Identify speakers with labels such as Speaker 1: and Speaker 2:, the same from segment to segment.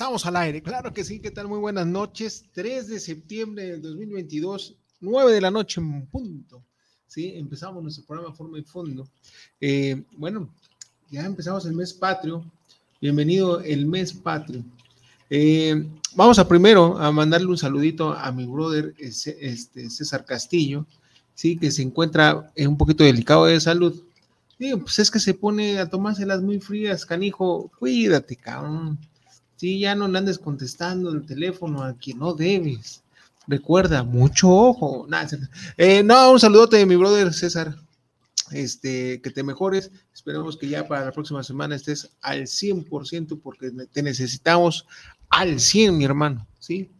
Speaker 1: Estamos al aire, claro que sí, ¿qué tal? Muy buenas noches. 3 de septiembre del 2022, 9 de la noche en punto. Sí, empezamos nuestro programa Forma y Fondo. Eh, bueno, ya empezamos el mes patrio. Bienvenido el mes patrio. Eh, vamos a primero a mandarle un saludito a mi brother este, César Castillo, sí, que se encuentra un poquito delicado de salud. Digo, pues es que se pone a tomárselas muy frías, canijo. Cuídate, cabrón Sí, ya no le andes contestando el teléfono a quien no debes. Recuerda, mucho ojo. Eh, no, un saludote de mi brother César. Este, que te mejores. Esperemos que ya para la próxima semana estés al 100% porque te necesitamos al 100, mi hermano. ¿Sí?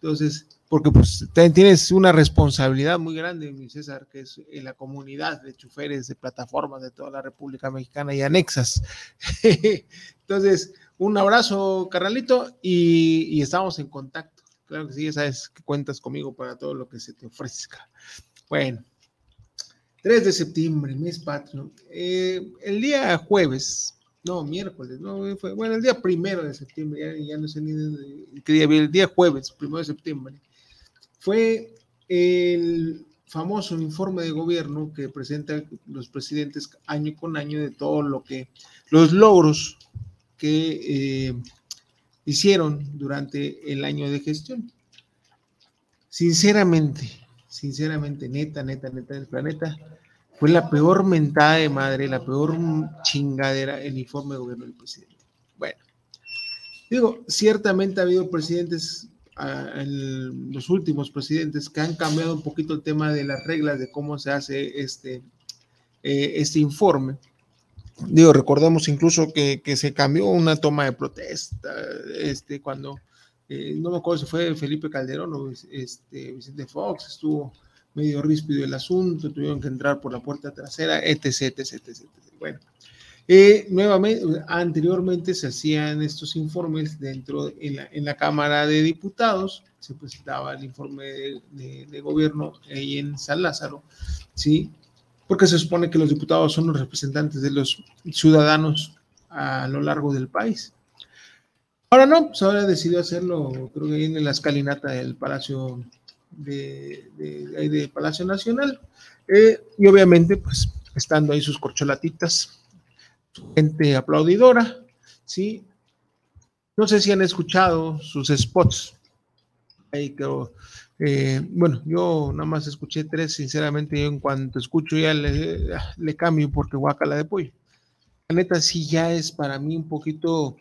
Speaker 1: Entonces, porque pues tienes una responsabilidad muy grande, mi César, que es en la comunidad de choferes de plataformas de toda la República Mexicana y anexas. Entonces, un abrazo, carnalito, y, estamos en contacto. Claro que sí, ya sabes que cuentas conmigo para todo lo que se te ofrezca. Bueno, 3 de septiembre, mes patrio. Eh, el día jueves, no, miércoles, no, fue, bueno, el día primero de septiembre, ya, no sé ni qué día, el día jueves, primero de septiembre, fue el famoso informe de gobierno que presentan los presidentes año con año de todo lo que, los logros que eh, hicieron durante el año de gestión. Sinceramente, sinceramente, neta, neta, neta del planeta, fue la peor mentada de madre, la peor chingadera el informe de gobierno del presidente. Bueno, digo, ciertamente ha habido presidentes, ah, los últimos presidentes, que han cambiado un poquito el tema de las reglas de cómo se hace este, eh, este informe Digo, recordemos incluso que, se cambió una toma de protesta, este, cuando, eh, no me acuerdo si fue Felipe Calderón o este, Vicente Fox, estuvo medio ríspido el asunto, tuvieron que entrar por la puerta trasera, etc, etc, etc. Bueno, eh, nuevamente, anteriormente se hacían estos informes dentro, en la, en la Cámara de Diputados, se presentaba el informe de, de gobierno ahí en San Lázaro, ¿sí? Porque se supone que los diputados son los representantes de los ciudadanos a lo largo del país. Ahora no, pues ahora decidió hacerlo, creo que ahí en la escalinata del Palacio de, Palacio Nacional. Eh, y obviamente, pues, estando ahí sus corcholatitas, su gente aplaudidora, ¿sí? No sé si han escuchado sus spots. Ahí creo eh, bueno, yo nada más escuché tres, sinceramente, yo en cuanto escucho ya le, cambio porque guacala de pollo. La neta sí ya es para mí un poquito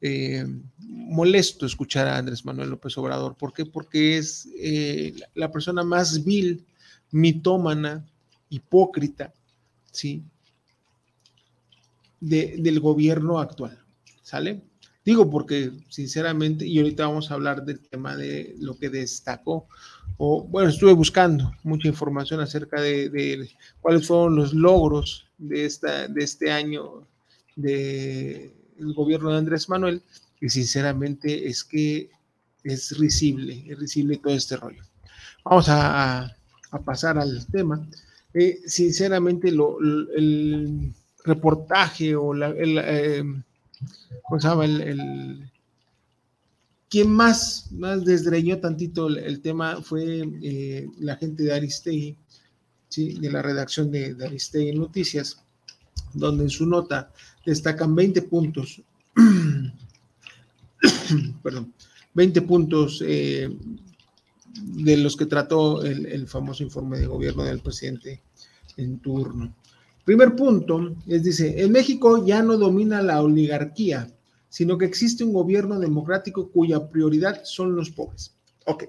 Speaker 1: eh, molesto escuchar a Andrés Manuel López Obrador. ¿Por qué? Porque es eh, la persona más vil, mitómana, hipócrita, ¿sí? del gobierno actual, ¿sale? Digo porque sinceramente, y ahorita vamos a hablar del tema de lo que destacó, o bueno, estuve buscando mucha información acerca de, cuáles fueron los logros de, esta, de este año del gobierno de Andrés Manuel, y sinceramente es que es risible, es risible todo este rollo. Vamos a, pasar al tema. Eh, sinceramente, lo, el reportaje o la, el, eh, ¿cómo se? El, quien más, más tantito el, tema fue eh, la gente de Aristegui, ¿sí? de la redacción de, de Noticias, donde en su nota destacan 20 puntos, perdón, 20 puntos eh, de los que trató el, famoso informe de gobierno del presidente en turno. Primer punto es, dice, en México ya no domina la oligarquía, sino que existe un gobierno democrático cuya prioridad son los pobres. Ok.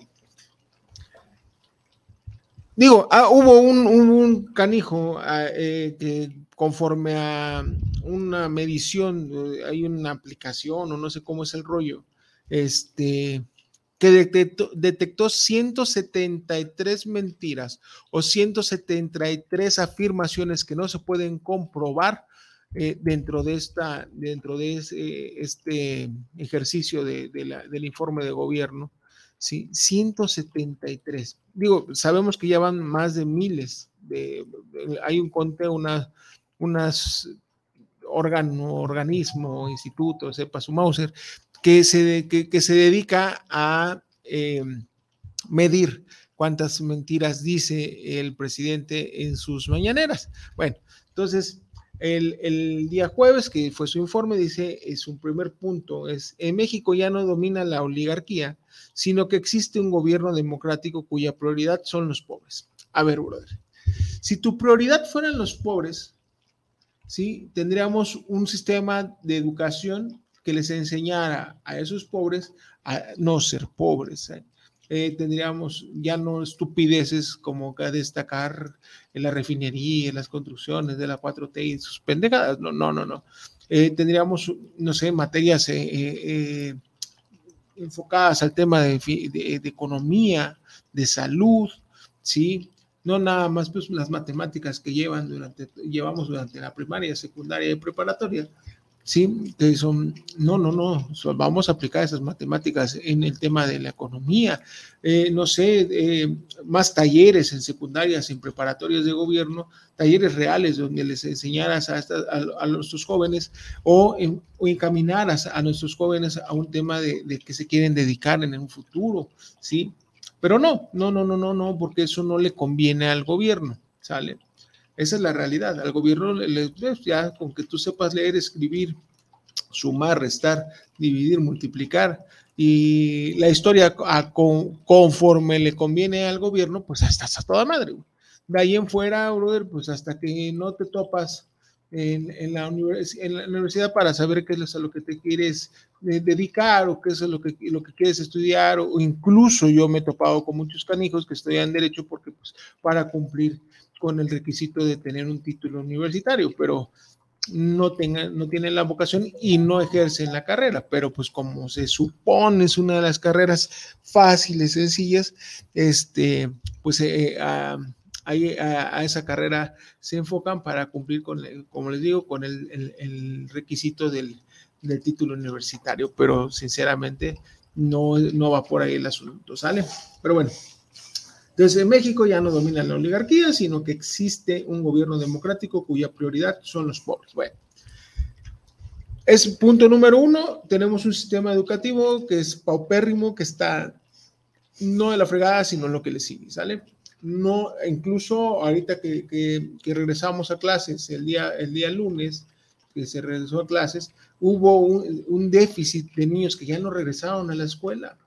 Speaker 1: Digo, ah, hubo un, canijo ah, eh, que conforme a una medición, eh, hay una aplicación o no sé cómo es el rollo, este, que detectó, detectó 173 mentiras o 173 afirmaciones que no se pueden comprobar eh, dentro de esta, dentro de este ejercicio de, del informe de gobierno, ¿sí? 173. Digo, sabemos que ya van más de miles, de, hay un conte, una, unas órgano, organismo, instituto, sepa su Mauser, que se, que, se dedica a eh, medir cuántas mentiras dice el presidente en sus mañaneras. Bueno, entonces, el, día jueves, que fue su informe, dice, es un primer punto, es, en México ya no domina la oligarquía, sino que existe un gobierno democrático cuya prioridad son los pobres. A ver, brother, si tu prioridad fueran los pobres, ¿sí? Tendríamos un sistema de educación que les enseñara a esos pobres a no ser pobres. ¿eh? Eh, tendríamos ya no estupideces como que destacar en la refinería, en las construcciones de la 4T y sus pendejadas. No, no, no, no. Eh, tendríamos, no sé, materias eh, enfocadas al tema de, de, economía, de salud, ¿sí? No nada más pues, las matemáticas que llevan durante, llevamos durante la primaria, secundaria y preparatoria, ¿sí? Que no, no, no, vamos a aplicar esas matemáticas en el tema de la economía, eh, no sé, eh, más talleres en secundarias, en preparatorias de gobierno, talleres reales donde les enseñaras a, a, nuestros jóvenes o, en, o encaminaras a nuestros jóvenes a un tema de, de que se quieren dedicar en un futuro, ¿sí? Pero no, no, no, no, no, no, porque eso no le conviene al gobierno, ¿sale? Esa es la realidad. Al gobierno, le, ya con que tú sepas leer, escribir, sumar, restar, dividir, multiplicar, y la historia conforme le conviene al gobierno, pues hasta a toda madre. De ahí en fuera, brother, pues hasta que no te topas en, la, universidad para saber qué es a lo que te quieres eh, dedicar o qué es lo que, lo que quieres estudiar, o, incluso yo me he topado con muchos canijos que estudian derecho porque pues para cumplir con el requisito de tener un título universitario, pero no, tengan, no tienen la vocación y no ejercen la carrera, pero pues como se supone es una de las carreras fáciles, sencillas, este, pues eh, a, a, esa carrera se enfocan para cumplir con, como les digo, con el, el, requisito del, del, título universitario, pero sinceramente no, no va por ahí el asunto, ¿sale? Pero bueno, entonces, en México ya no domina la oligarquía, sino que existe un gobierno democrático cuya prioridad son los pobres. Bueno, es punto número uno. Tenemos un sistema educativo que es paupérrimo, que está no de la fregada, sino lo que le sigue, ¿sale? No, incluso ahorita que, que, regresamos a clases el día, el día lunes, que se regresó a clases, hubo un déficit de niños que ya no regresaron a la escuela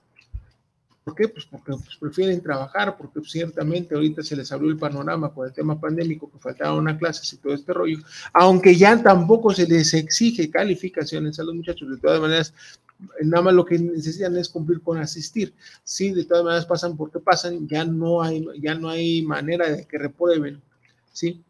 Speaker 1: ¿Por qué? Pues porque pues, prefieren trabajar, porque ciertamente ahorita se les abrió el panorama con el tema pandémico, que faltaban una clases y todo este rollo, aunque ya tampoco se les exige calificaciones a los muchachos, de todas maneras, nada más lo que necesitan es cumplir con asistir. Sí, de todas maneras pasan porque pasan, ya no hay, ya no hay manera de que reprueben, ¿sí?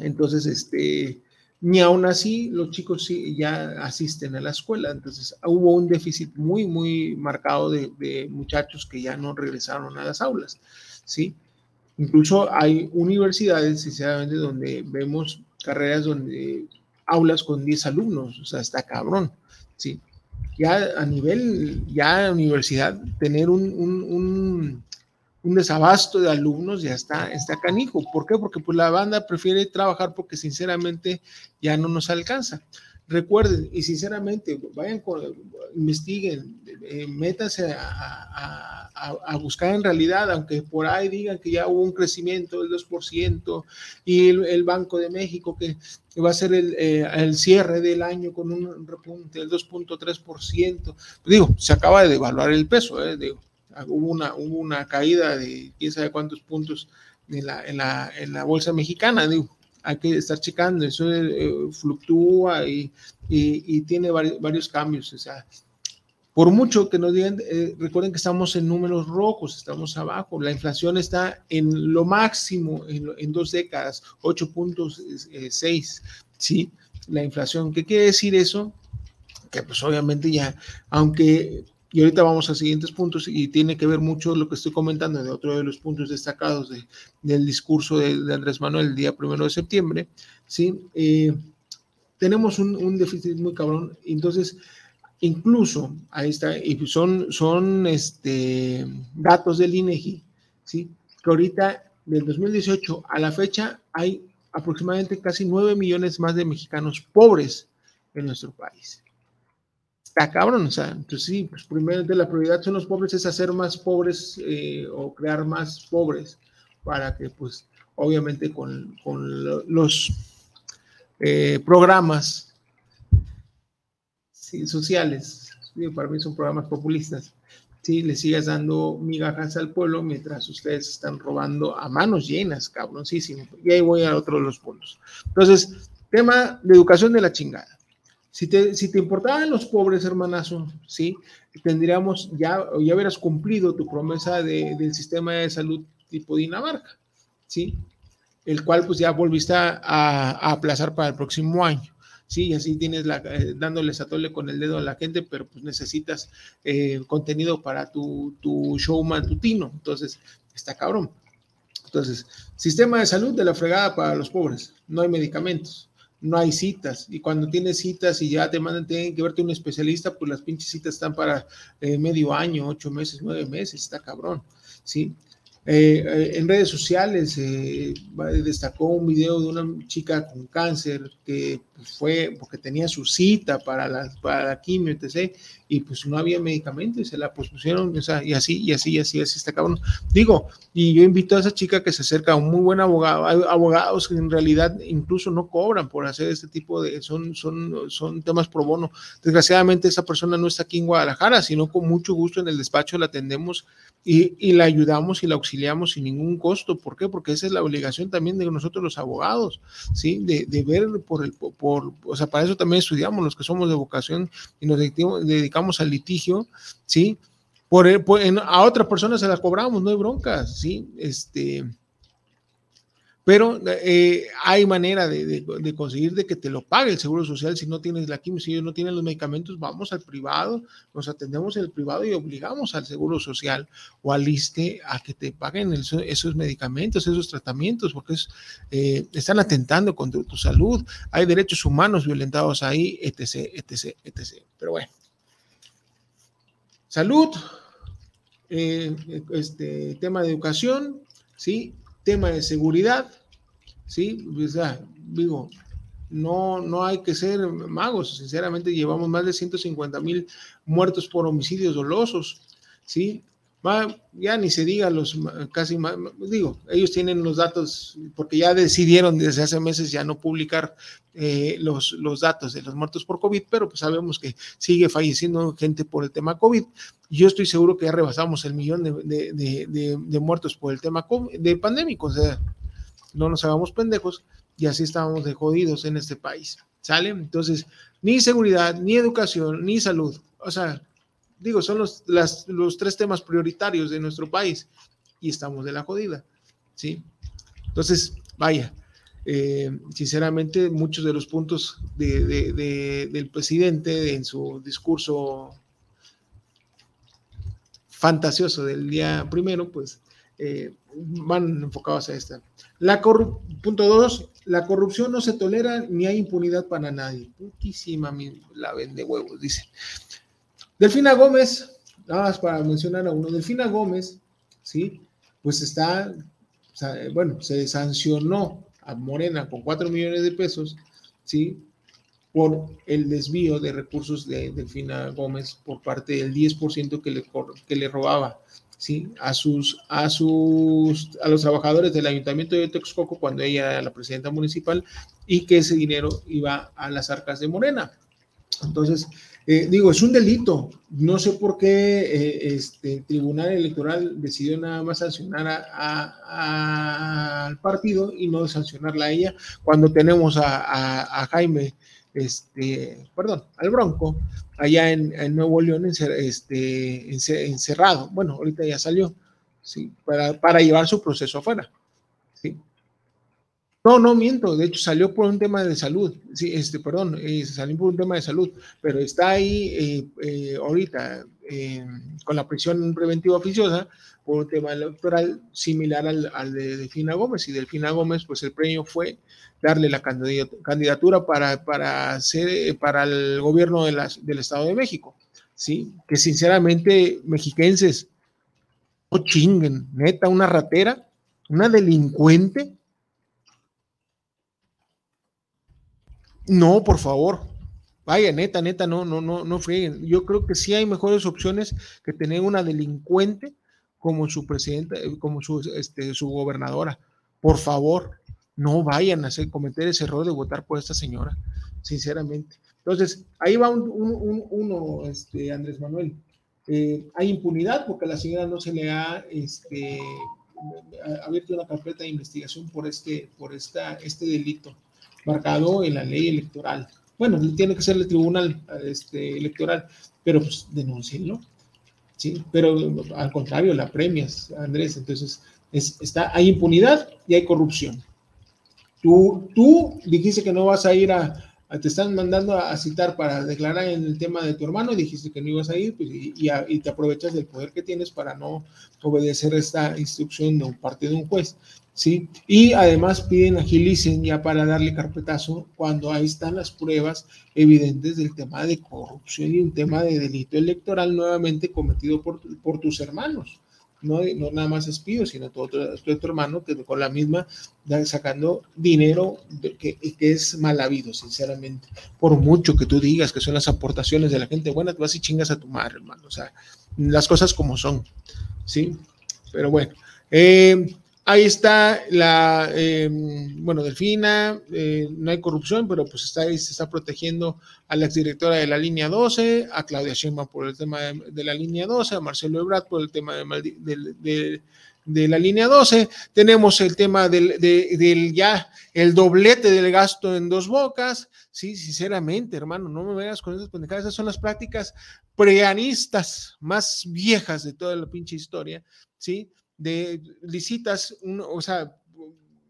Speaker 1: Entonces, este, ni aún así los chicos ya asisten a la escuela. Entonces hubo un déficit muy, muy marcado de, muchachos que ya no regresaron a las aulas, ¿sí? Incluso hay universidades, sinceramente, donde vemos carreras donde aulas con 10 alumnos, o sea, está cabrón, ¿sí? Ya a nivel, ya universidad, tener un un desabasto de alumnos, ya está, está canijo. ¿Por qué? Porque pues la banda prefiere trabajar porque sinceramente ya no nos alcanza. recuerden y sinceramente vayan, investiguen, eh, métanse a, buscar en realidad, aunque por ahí digan que ya hubo un crecimiento del 2% y el, Banco de México que, va a ser el, eh, el, cierre del año con un repunte del 2.3%. Digo, se acaba de devaluar el peso, eh, digo, hubo, una, hubo una caída de quién sabe cuántos puntos en la, en la, en la bolsa mexicana, digo hay que estar checando, eso eh, fluctúa y, y, tiene varios, cambios. O sea, por mucho que nos digan, eh, recuerden que estamos en números rojos, estamos abajo, la inflación está en lo máximo en, en dos décadas, 8.6, ¿sí? La inflación, ¿qué quiere decir eso? Que pues obviamente ya, aunque y ahorita vamos a siguientes puntos y tiene que ver mucho lo que estoy comentando de otro de los puntos destacados del discurso de, Andrés Manuel el día primero de septiembre. ¿sí? Eh, tenemos un, déficit muy cabrón. Entonces, incluso, ahí está, y son, son este, datos del INEGI, ¿sí? que ahorita del 2018 a la fecha hay aproximadamente casi 9 millones más de mexicanos pobres en nuestro país está cabrón, o sea, entonces sí, pues primero la prioridad son los pobres, es hacer más pobres eh, o crear más pobres para que pues obviamente con, los eh, programas sociales, para mí son programas populistas, sí, le sigas dando migajas al pueblo mientras ustedes están robando a manos llenas, cabroncísimo. Y ahí voy a otro de los puntos. Entonces, tema de educación de la chingada. Si te, importaban los pobres, hermanazo, ¿sí? Tendríamos, ya, ya hubieras cumplido tu promesa de, del sistema de salud tipo Dinamarca, ¿sí? El cual pues ya volviste a, aplazar para el próximo año. Sí, y así tienes la, eh, dándoles a tole con el dedo a la gente, pero pues necesitas eh, contenido para tu, tu show matutino. Entonces, está cabrón. Entonces, sistema de salud de la fregada para los pobres. No hay medicamentos no hay citas. Y cuando tienes citas y ya te mandan, tienen que verte un especialista, pues las pinches citas están para eh, medio año, ocho meses, nueve meses, está cabrón, ¿sí? Eh, eh, en redes sociales destacó un video de una chica con cáncer que pues, fue porque tenía su cita para la, para la quimio, etc. Y pues no había medicamento y se la pusieron, o sea, y así, y así, y así, así está cabrón. Digo, y yo invito a esa chica que se acerca a un muy buen abogado. Hay abogados que en realidad incluso no cobran por hacer este tipo de, son, son, son temas pro bono. Desgraciadamente esa persona no está aquí en Guadalajara, sino con mucho gusto en el despacho la atendemos y, y, la ayudamos y la auxiliamos sin ningún costo. ¿Por qué? Porque esa es la obligación también de nosotros los abogados, ¿sí? De, de ver por el, por, o sea, para eso también estudiamos los que somos de vocación y nos dedicamos, al litigio, ¿sí? Por, a otra persona se la cobramos, no hay broncas, ¿sí? Este, pero eh, hay manera de, conseguir de que te lo pague el Seguro Social si no tienes la quimio, si ellos no tienen los medicamentos, vamos al privado, nos atendemos en el privado y obligamos al Seguro Social o al ISTE a que te paguen esos medicamentos, esos tratamientos, porque eh, están atentando contra tu salud, hay derechos humanos violentados ahí, etc., etc., etc. Pero bueno. Salud, eh, este tema de educación, ¿sí? Tema de seguridad, ¿sí? digo, no, no hay que ser magos, sinceramente llevamos más de 150 mil muertos por homicidios dolosos, ¿sí? Ya ni se diga los casi digo, ellos tienen los datos, porque ya decidieron desde hace meses ya no publicar eh, los, los datos de los muertos por COVID, pero pues sabemos que sigue falleciendo gente por el tema COVID. Yo estoy seguro que ya rebasamos el millón de, de, de, muertos por el tema COVID, de pandémico, o sea, no nos hagamos pendejos y así estábamos de jodidos en este país, ¿sale? Entonces, ni seguridad, ni educación, ni salud, o sea, digo, son los, los tres temas prioritarios de nuestro país y estamos de la jodida, ¿sí? Entonces, vaya, eh, sinceramente, muchos de los puntos del presidente en su discurso fantasioso del día primero, pues eh, van enfocados a esta. La punto dos, la corrupción no se tolera ni hay impunidad para nadie. Putísima la vende huevos, dice. Delfina Gómez, nada más para mencionar a uno, Delfina Gómez, ¿sí? Pues está, bueno, se sancionó a Morena con 4 millones de pesos, ¿sí? por el desvío de recursos de Delfina Gómez por parte del 10% que le, que le robaba ¿sí? a, sus, a, sus, a los trabajadores del ayuntamiento de Texcoco cuando ella era la presidenta municipal y que ese dinero iba a las arcas de Morena. Entonces, eh, digo, es un delito. No sé por qué eh, este el Tribunal Electoral decidió nada más sancionar al partido y no sancionarla a ella cuando tenemos a, Jaime, este, perdón, al Bronco, allá en, Nuevo León este, encerrado. Bueno, ahorita ya salió, sí, para, para llevar su proceso afuera. Sí. No, no miento, de hecho salió por un tema de salud, sí, este, perdón, eh, salió por un tema de salud, pero está ahí eh, eh, ahorita con la prisión preventiva oficiosa por un tema electoral similar al, de Delfina Gómez. Y Delfina Gómez, pues el premio fue darle la candidatura para, para, ser, para el gobierno de del Estado de México, ¿sí? Que sinceramente, mexiquenses, no chinguen, neta, una ratera, una delincuente, No, por favor. Vaya, neta, neta, no, no, no, no frieguen. Yo creo que sí hay mejores opciones que tener una delincuente como su presidenta, eh, como su, este, su gobernadora. Por favor, no vayan a cometer ese error de votar por esta señora, sinceramente. Entonces, ahí va un, uno, este, Andrés Manuel. Eh, hay impunidad porque a la señora no se le ha este, abierto una carpeta de investigación por este, por esta, este delito marcado en la ley electoral. Bueno, tiene que ser el tribunal este, electoral, pero pues denúncienlo. ¿sí? Pero al contrario, la premias, Andrés. Entonces, es, está, hay impunidad y hay corrupción. Tú, tú dijiste que no vas a ir a, te están mandando a, citar para declarar en el tema de tu hermano dijiste que no ibas a ir pues, y, te aprovechas del poder que tienes para no obedecer esta instrucción de parte de un juez. ¿sí? Y además piden agilicen ya para darle carpetazo cuando ahí están las pruebas evidentes del tema de corrupción y un tema de delito electoral nuevamente cometido por, por tus hermanos. No, no nada más espío, sino todo, tu hermano que con la misma sacando dinero que, que es mal habido, sinceramente. Por mucho que tú digas que son las aportaciones de la gente buena, tú vas y chingas a tu madre, hermano. O sea, las cosas como son, ¿sí? Pero bueno, eh, Ahí está la, eh, bueno, Delfina, eh, no hay corrupción, pero pues está ahí, se está protegiendo a la exdirectora de la línea 12, a Claudia Sheinbaum por el tema de, la línea 12, a Marcelo Ebrard por el tema de, la línea 12. Tenemos el tema del, ya, el doblete del gasto en dos bocas. Sí, sinceramente, hermano, no me veas con esas pendejadas. Esas son las prácticas preanistas más viejas de toda la pinche historia. Sí, de licitas, o sea,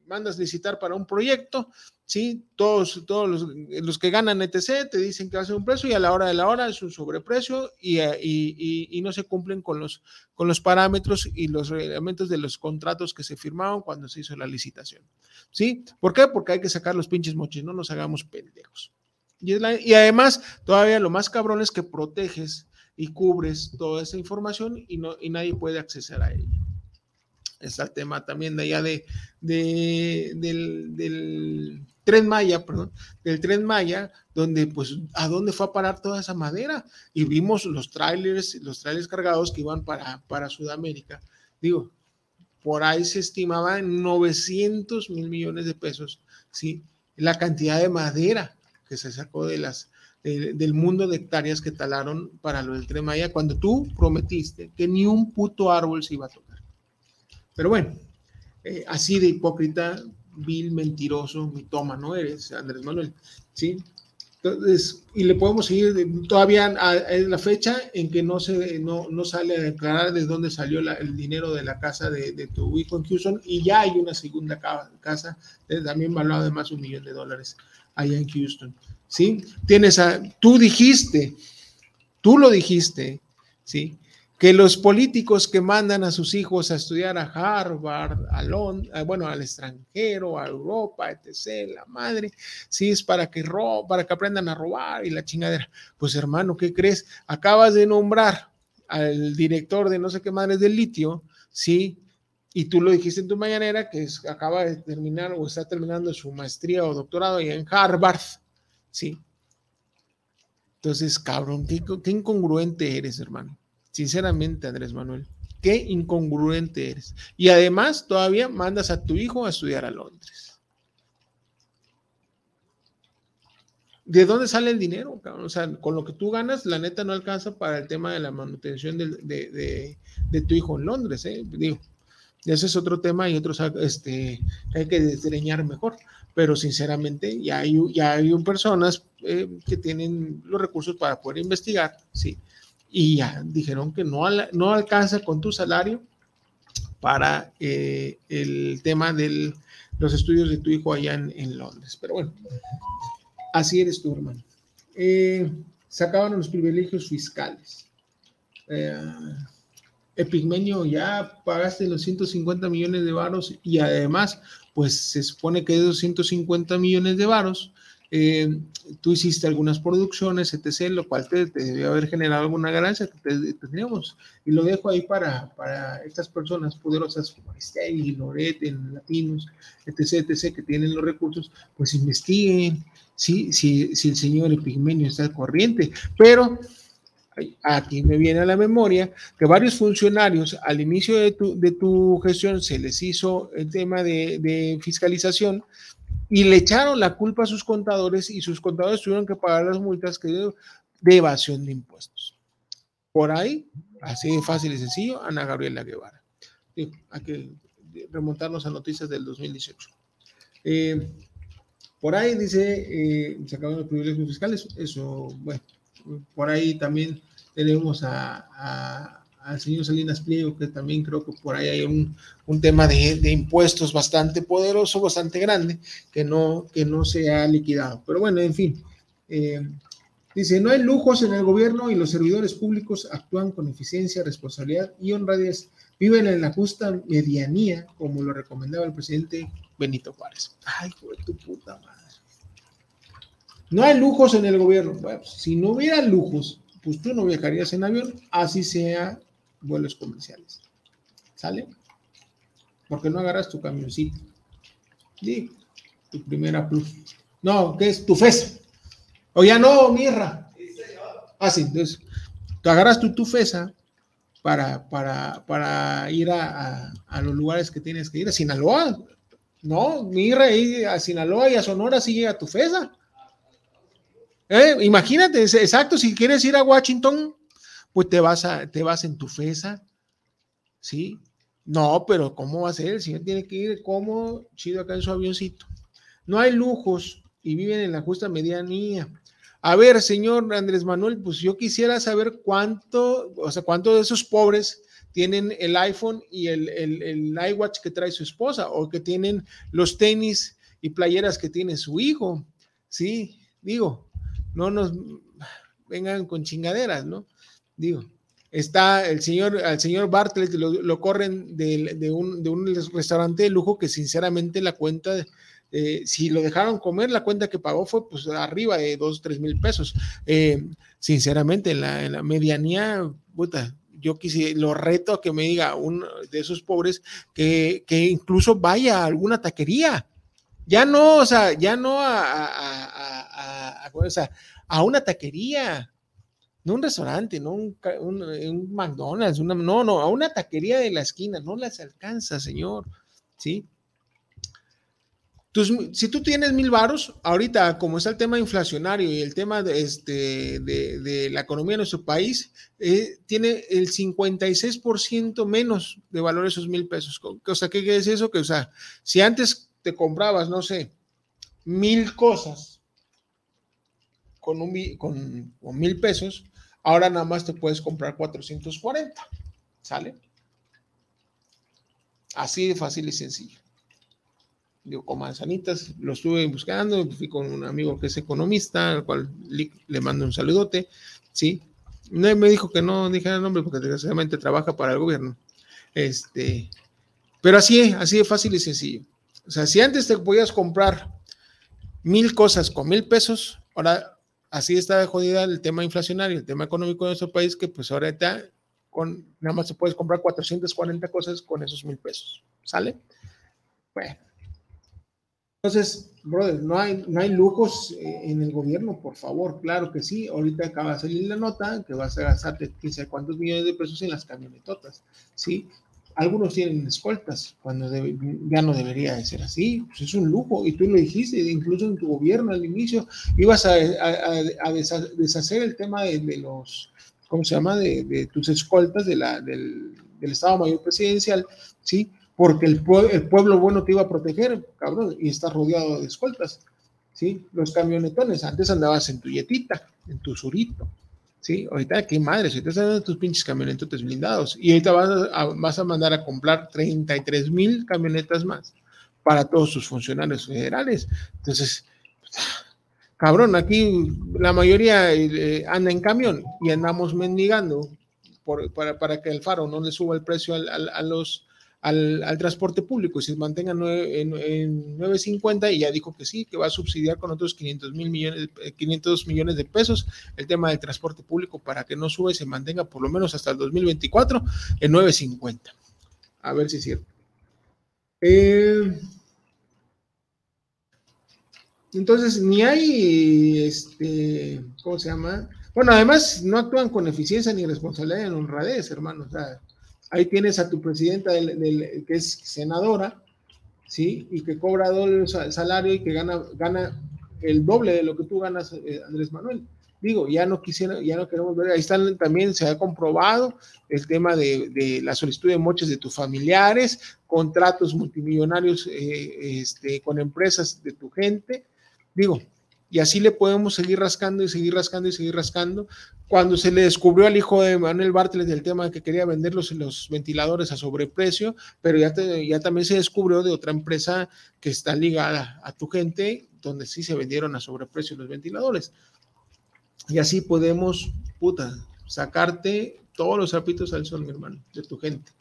Speaker 1: mandas licitar para un proyecto, ¿sí? Todos, todos los, que ganan ETC te dicen que va a ser un precio y a la hora de la hora es un sobreprecio y, eh, y, y, no se cumplen con los, con los parámetros y los reglamentos de los contratos que se firmaron cuando se hizo la licitación, ¿sí? ¿Por qué? Porque hay que sacar los pinches mochis, no nos hagamos pendejos. Y, y además, todavía lo más cabrón es que proteges y cubres toda esa información y, no, y nadie puede acceder a ella está el tema también de allá de, del, tren Maya, perdón, del tren Maya, donde pues a dónde fue a parar toda esa madera y vimos los trailers, los trailers cargados que iban para, para Sudamérica. Digo, por ahí se estimaba en 900 mil millones de pesos, ¿sí? La cantidad de madera que se sacó de las, del mundo de hectáreas que talaron para lo del tren Maya, cuando tú prometiste que ni un puto árbol se iba a tocar. Pero bueno, eh, así de hipócrita, vil, mentiroso, mitoma, ¿no eres, Andrés Manuel? ¿Sí? Entonces, y le podemos seguir todavía a, la fecha en que no, se, no, no sale a declarar de dónde salió el dinero de la casa de, tu hijo en Houston y ya hay una segunda casa, eh, también valorada de más de un millón de dólares allá en Houston. ¿Sí? Tienes a, tú dijiste, tú lo dijiste, ¿sí? Que los políticos que mandan a sus hijos a estudiar a Harvard, a Londres, bueno, al extranjero, a Europa, etc., la madre, sí es para que, para que aprendan a robar y la chingadera. Pues hermano, ¿qué crees? Acabas de nombrar al director de no sé qué madres del litio, sí, y tú lo dijiste en tu mañanera, que acaba de terminar o está terminando su maestría o doctorado en Harvard, sí. Entonces, cabrón, qué incongruente eres, hermano. Sinceramente, Andrés Manuel, qué incongruente eres. Y además, todavía mandas a tu hijo a estudiar a Londres. ¿De dónde sale el dinero? O sea, con lo que tú ganas, la neta no alcanza para el tema de la manutención de, tu hijo en Londres, ¿eh? Digo, ese es otro tema y otros este, hay que desdeñar mejor. Pero sinceramente, ya hay, ya hay personas eh, que tienen los recursos para poder investigar, ¿sí? Y ya dijeron que no, no alcanza con tu salario para eh, el tema de los estudios de tu hijo allá en, Londres. Pero bueno, Así eres tú, hermano. Eh, sacaban los privilegios fiscales. Eh, Epigmenio, ya pagaste los 150 millones de varos y además, pues se supone que de 250 millones de varos, eh, tú hiciste algunas producciones, etc., lo cual te, debe haber generado alguna ganancia que tenemos. Y lo dejo ahí para, para estas personas poderosas como Aristegui, Loret, Latinos, etc., etc., que tienen los recursos, pues investiguen, ¿sí? si, si el señor Epigmenio está al corriente. Pero aquí me viene a la memoria que varios funcionarios al inicio de tu, de tu gestión se les hizo el tema de, fiscalización y le echaron la culpa a sus contadores y sus contadores tuvieron que pagar las multas que de evasión de impuestos. Por ahí, así de fácil y sencillo, Ana Gabriela Guevara. hay que remontarnos a noticias del 2018. Eh, por ahí dice, eh, se acaban los privilegios fiscales, eso, bueno, por ahí también tenemos a, al señor Salinas Pliego, que también creo que por ahí hay un, un tema de, de, impuestos bastante poderoso, bastante grande, que no, que no se ha liquidado. Pero bueno, en fin, eh, dice, no hay lujos en el gobierno y los servidores públicos actúan con eficiencia, responsabilidad y honradez. Viven en la justa medianía, como lo recomendaba el presidente Benito Juárez. Ay, joder, tu puta madre. No hay lujos en el gobierno. Bueno, si no hubiera lujos, pues tú no viajarías en avión, así sea vuelos comerciales. ¿Sale? Porque no agarras tu camioncito. Sí, tu primera plus. No, ¿qué es? Tu FESA. O ya no, mirra. Ah, sí, entonces, tú agarras tu, tu FESA para, para, para ir a, a, los lugares que tienes que ir. A Sinaloa, no, mira, ahí a Sinaloa y a Sonora sí llega tu FESA. Eh, imagínate, exacto, si quieres ir a Washington, pues te vas, a, te vas en tu FESA, ¿sí? No, pero ¿cómo va a ser? El señor tiene que ir como chido acá en su avioncito. No hay lujos y viven en la justa medianía. A ver, señor Andrés Manuel, pues yo quisiera saber cuánto, o sea, cuánto de esos pobres tienen el iPhone y el, el, iWatch que trae su esposa o que tienen los tenis y playeras que tiene su hijo. Sí, digo, no nos vengan con chingaderas, ¿no? Digo, está el señor, al señor Bartlett lo, corren de, un, de, un, restaurante de lujo que sinceramente la cuenta, eh, si lo dejaron comer, la cuenta que pagó fue pues arriba de dos, tres mil pesos. Eh, sinceramente, en la, en medianía, puta, yo quisiera, lo reto a que me diga uno de esos pobres que, que incluso vaya a alguna taquería. Ya no, o sea, ya no a, a, a, a una taquería, no un restaurante, no un, un, McDonald's, una, no, no, a una taquería de la esquina, no las alcanza, señor, ¿sí? Si tú tienes mil varos, ahorita como está el tema inflacionario y el tema de, este, de, la economía de nuestro país, eh, tiene el 56% menos de valor esos mil pesos. O sea, ¿qué es eso? Que, o sea, si antes te comprabas, no sé, mil cosas con, un, con mil pesos, ahora nada más te puedes comprar 440. ¿Sale? Así de fácil y sencillo digo, con manzanitas, lo estuve buscando, fui con un amigo que es economista, al cual le mando un saludote, ¿sí? No, me dijo que no dijera el nombre porque desgraciadamente trabaja para el gobierno. Este, pero así, así de fácil y sencillo. O sea, si antes te podías comprar mil cosas con mil pesos, ahora así está jodida el tema inflacionario, el tema económico de nuestro país, que pues ahora con, nada más te puedes comprar 440 cosas con esos mil pesos. ¿Sale? Bueno. Entonces, brother, no hay, no hay lujos eh, en el gobierno, por favor, claro que sí. Ahorita acaba de salir la nota que vas a gastarte quién cuántos millones de pesos en las camionetotas, ¿sí? Algunos tienen escoltas, cuando ya no debería de ser así, pues es un lujo, y tú lo dijiste, incluso en tu gobierno al inicio, ibas a, deshacer el tema de, los, ¿cómo se llama?, de, tus escoltas de la, del, del Estado Mayor Presidencial, ¿sí? porque el, el, pueblo bueno te iba a proteger, cabrón, y estás rodeado de escoltas, ¿sí? Los camionetones, antes andabas en tu yetita, en tu surito, ¿sí? Ahorita, qué madre, te están dando tus pinches camionetotes blindados, y ahorita vas a, vas a mandar a comprar 33 mil camionetas más para todos sus funcionarios federales. Entonces, cabrón, aquí la mayoría eh, anda en camión y andamos mendigando para, que el faro no le suba el precio a los al, transporte público y se mantenga en, 9.50 y ya dijo que sí, que va a subsidiar con otros 500 mil millones, 500 millones de pesos el tema del transporte público para que no sube se mantenga por lo menos hasta el 2024 en 9.50. A ver si es cierto. Eh, entonces, ni hay, este, ¿cómo se llama? Bueno, además no actúan con eficiencia ni responsabilidad en honradez, hermano. O sea, Ahí tienes a tu presidenta que es senadora, ¿sí? Y que cobra doble salario y que gana, gana el doble de lo que tú ganas, eh, Andrés Manuel. Digo, ya no quisiera, ya no queremos ver, ahí están también, se ha comprobado el tema de, la solicitud de moches de tus familiares, contratos multimillonarios eh, este, con empresas de tu gente. Digo, y así le podemos seguir rascando y seguir rascando y seguir rascando. Cuando se le descubrió al hijo de Manuel Bartlett el tema de que quería vender los, ventiladores a sobreprecio, pero ya, ya también se descubrió de otra empresa que está ligada a tu gente, donde sí se vendieron a sobreprecio los ventiladores. Y así podemos, puta, sacarte todos los zapitos al sol, mi hermano, de tu gente.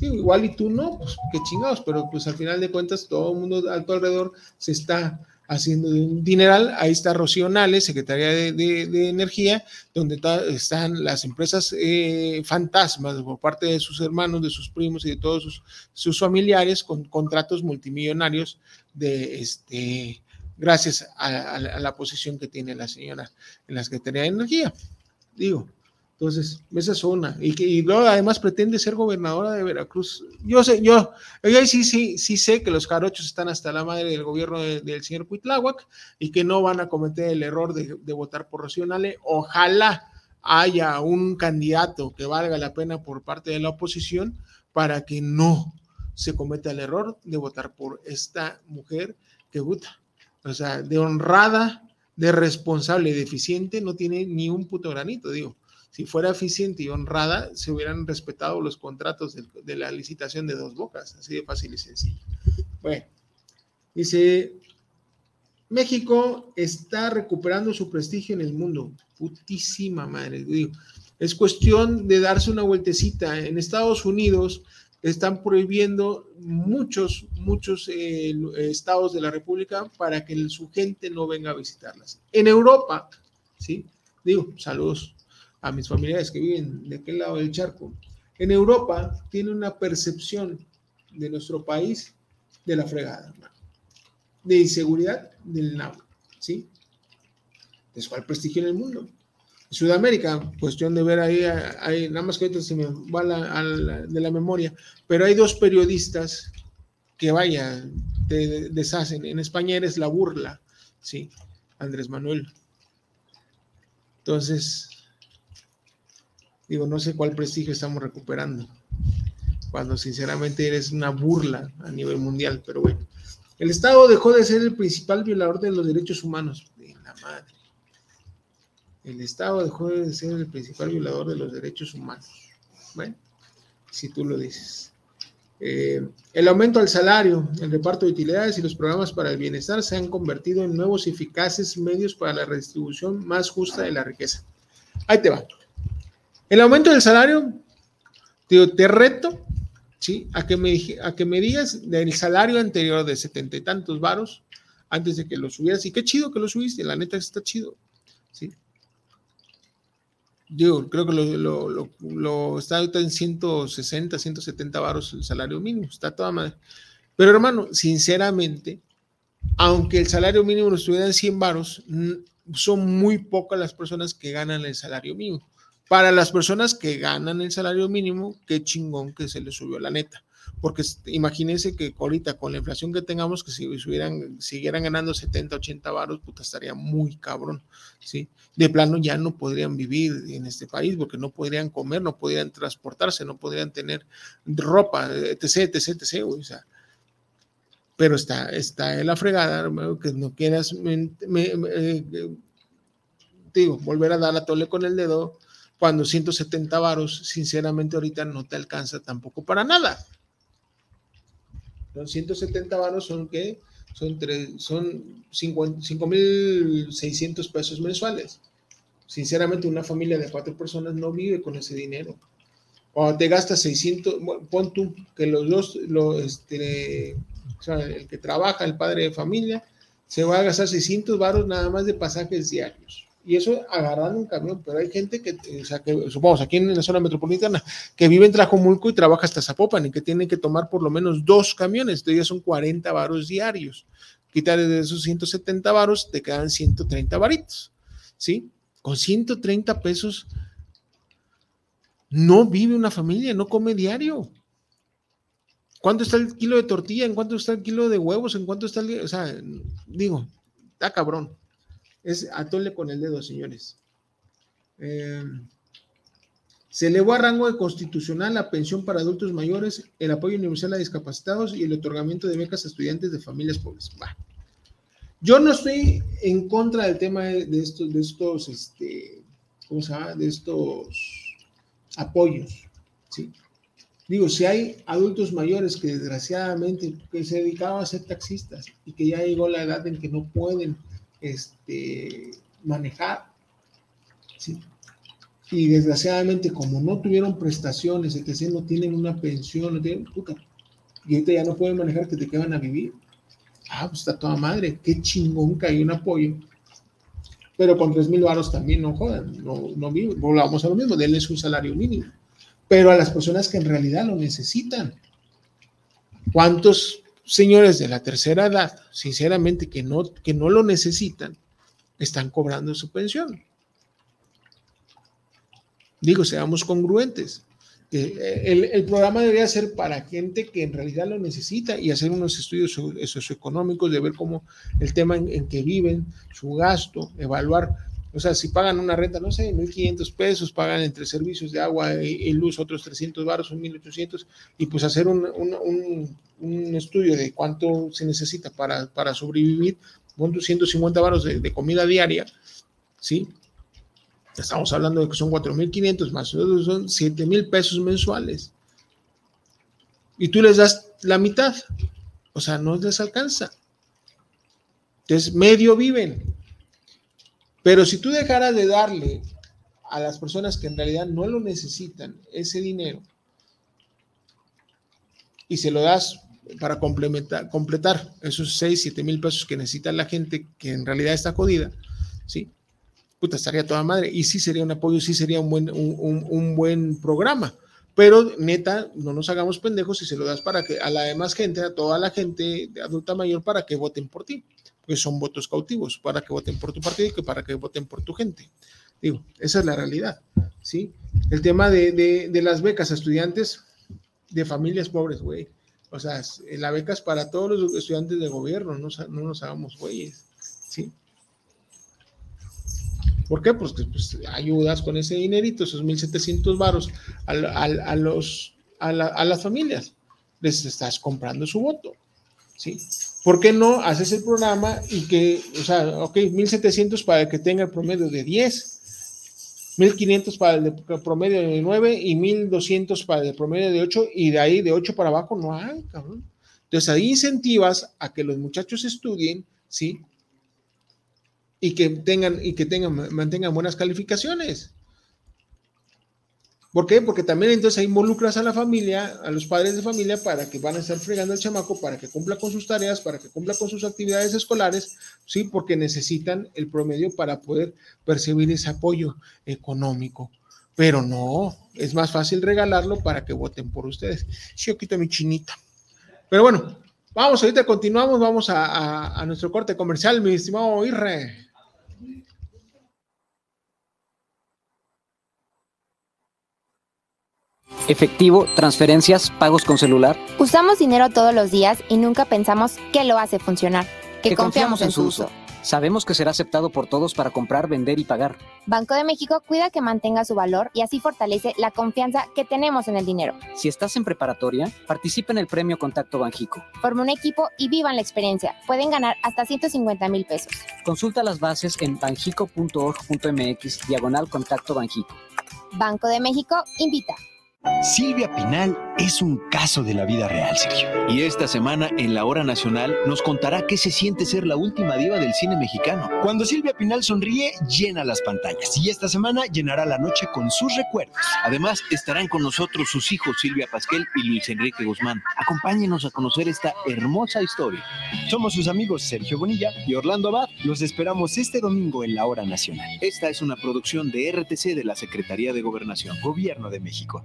Speaker 1: igual y tú no, pues qué chingados, pero pues al final de cuentas todo el mundo a tu alrededor se está haciendo un dineral. Ahí está Rocío Nales, Secretaría de, Energía, donde están las empresas eh, fantasmas por parte de sus hermanos, de sus primos y de todos sus, familiares con contratos multimillonarios de este gracias a, la posición que tiene la señora en la Secretaría de Energía. Digo, entonces, esa es una. Y, que, y luego además pretende ser gobernadora de Veracruz. Yo sé, yo, yo sí, sí, sí sé que los jarochos están hasta la madre del gobierno del señor Cuitláhuac y que no van a cometer el error de, votar por Rocío Ojalá haya un candidato que valga la pena por parte de la oposición para que no se cometa el error de votar por esta mujer que vota. O sea, de honrada, de responsable, de eficiente, no tiene ni un puto granito, digo si fuera eficiente y honrada, se hubieran respetado los contratos de, la licitación de dos bocas, así de fácil y sencillo. Bueno, dice, México está recuperando su prestigio en el mundo. Putísima madre, digo. Es cuestión de darse una vueltecita. En Estados Unidos están prohibiendo muchos, muchos eh, estados de la República para que su gente no venga a visitarlas. En Europa, ¿sí? Digo, saludos a mis familiares que viven de aquel lado del charco. En Europa tiene una percepción de nuestro país de la fregada, de inseguridad del nabo, ¿sí? Es cual prestigio en el mundo. En Sudamérica, cuestión de ver ahí, hay, nada más que ahorita se me va de la memoria, pero hay dos periodistas que vaya, te deshacen. En España eres la burla, ¿sí? Andrés Manuel. Entonces, Digo, no sé cuál prestigio estamos recuperando, cuando sinceramente eres una burla a nivel mundial, pero bueno. El Estado dejó de ser el principal violador de los derechos humanos. De la madre. El Estado dejó de ser el principal violador de los derechos humanos. Bueno, si tú lo dices. Eh, el aumento al salario, el reparto de utilidades y los programas para el bienestar se han convertido en nuevos y eficaces medios para la redistribución más justa de la riqueza. Ahí te va. El aumento del salario, te reto. A que, me, a que me digas del salario anterior de setenta y tantos varos, antes de que lo subieras, y qué chido que lo subiste, la neta está chido, ¿sí? Yo creo que lo, lo, lo, está ahorita en 160, 170 varos el salario mínimo, está toda madre. Pero hermano, sinceramente, aunque el salario mínimo estuviera en 100 varos, son muy pocas las personas que ganan el salario mínimo. Para las personas que ganan el salario mínimo, qué chingón que se les subió la neta. Porque imagínense que ahorita con la inflación que tengamos, que si subieran, siguieran ganando 70, 80 varos, puta, estaría muy cabrón, ¿sí? De plano ya no podrían vivir en este país porque no podrían comer, no podrían transportarse, no podrían tener ropa, etc, etc, etc, o sea, pero está, está en la fregada, que no quieras, eh, digo, volver a dar a tole con el dedo cuando 170 varos, sinceramente ahorita no te alcanza tampoco para nada. Los 170 varos son que son, son 5.600 pesos mensuales. Sinceramente, una familia de cuatro personas no vive con ese dinero. O te gastas 600, pon tú que los dos, este, el que trabaja, el padre de familia, se va a gastar 600 varos nada más de pasajes diarios. Y eso agarrando un camión, pero hay gente que, o sea, que supongamos aquí en la zona metropolitana, que vive en Trajomulco y trabaja hasta Zapopan y que tiene que tomar por lo menos dos camiones, entonces ya son 40 varos diarios. Quitar de esos 170 varos, te quedan 130 varitos, ¿sí? Con 130 pesos no vive una familia, no come diario. ¿Cuánto está el kilo de tortilla? ¿En cuánto está el kilo de huevos? ¿En cuánto está el.? O sea, digo, está cabrón. Es atole con el dedo, señores. Eh, se elevó a rango de constitucional la pensión para adultos mayores, el apoyo universal a discapacitados y el otorgamiento de becas a estudiantes de familias pobres. Yo no estoy en contra del tema de estos, de estos, este, ¿cómo se llama? De estos apoyos, ¿sí? Digo, si hay adultos mayores que desgraciadamente que se dedicaban a ser taxistas y que ya llegó la edad en que no pueden este, manejar, y desgraciadamente como no tuvieron prestaciones, que no tienen una pensión, no tienen, puta, y ahorita ya no pueden manejar, que te quedan a vivir. Ah, pues está toda madre, qué chingón que hay un apoyo. Pero con tres mil varos también no jodan, no, no viven. Volvamos a lo mismo, denles un salario mínimo pero a las personas que en realidad lo necesitan. ¿Cuántos señores de la tercera edad, sinceramente, que no, que no lo necesitan, están cobrando su pensión? Digo, seamos congruentes. Eh, el, el, programa debería ser para gente que en realidad lo necesita y hacer unos estudios socioeconómicos de ver cómo el tema en que viven, su gasto, evaluar o sea, si pagan una renta, no sé, 1.500 pesos, pagan entre servicios de agua y, luz otros 300 baros, son 1.800, y pues hacer un, un, estudio de cuánto se necesita para, para sobrevivir, con 250 baros de, comida diaria, ¿sí? Estamos hablando de que son 4.500 más, son 7.000 pesos mensuales. Y tú les das la mitad, o sea, no les alcanza. Entonces, medio viven. Pero si tú dejaras de darle a las personas que en realidad no lo necesitan ese dinero y se lo das para complementar, completar esos 6, 7 mil pesos que necesita la gente que en realidad está jodida, ¿sí? Puta, estaría toda madre. Y sí sería un apoyo, sí sería un buen, un, buen programa. Pero neta, no nos hagamos pendejos si se lo das para que a la demás gente, a toda la gente de adulta mayor, para que voten por ti que son votos cautivos, para que voten por tu partido y que para que voten por tu gente. Digo, esa es la realidad, ¿sí? El tema de, las becas a estudiantes de familias pobres, güey. O sea, la beca es para todos los estudiantes de gobierno, no, no nos hagamos güeyes, ¿sí? ¿Por qué? Pues, pues ayudas con ese dinerito, esos 1.700 varos a, a, los, a, a las familias. Les estás comprando su voto, ¿sí? ¿Por qué no haces el programa y que, o sea, ok, 1700 para que tenga el promedio de 10, 1500 para el, promedio de 9 y 1200 para el promedio de 8 y de ahí de 8 para abajo no hay, cabrón. Entonces ahí incentivas a que los muchachos estudien, ¿sí? Y que tengan, y que tengan, mantengan buenas calificaciones. ¿Por qué? Porque también entonces involucras a la familia, a los padres de familia, para que van a estar fregando al chamaco, para que cumpla con sus tareas, para que cumpla con sus actividades escolares, sí, porque necesitan el promedio para poder percibir ese apoyo económico. Pero no, es más fácil regalarlo para que voten por ustedes. Sí, yo quito mi chinita. Pero bueno, Vamos, ahorita continuamos, vamos a, a nuestro corte comercial, mi estimado Irre.
Speaker 2: Efectivo, transferencias, pagos con celular.
Speaker 3: Usamos dinero todos los días y nunca pensamos qué lo hace funcionar, que, confiamos, en su uso.
Speaker 2: Sabemos que será aceptado por todos para comprar, vender y pagar.
Speaker 3: Banco de México cuida que mantenga su valor y así fortalece la confianza que tenemos en el dinero.
Speaker 2: Si estás en preparatoria, participa en el premio Contacto Banjico.
Speaker 3: Forma un equipo y vivan la experiencia. Pueden ganar hasta 150 mil pesos.
Speaker 2: Consulta las bases en banjico.org.mx diagonal Contacto Banjico.
Speaker 3: Banco de México invita.
Speaker 4: Silvia Pinal es un caso de la vida real, Sergio. Y esta semana en la Hora Nacional nos contará qué se siente ser la última diva del cine mexicano. Cuando Silvia Pinal sonríe, llena las pantallas. Y esta semana llenará la noche con sus recuerdos. Además, estarán con nosotros sus hijos Silvia Pasquel y Luis Enrique Guzmán. Acompáñenos a conocer esta hermosa historia. Somos sus amigos Sergio Bonilla y Orlando Abad. Los esperamos este domingo en la Hora Nacional. Esta es una producción de RTC de la Secretaría de Gobernación, Gobierno de México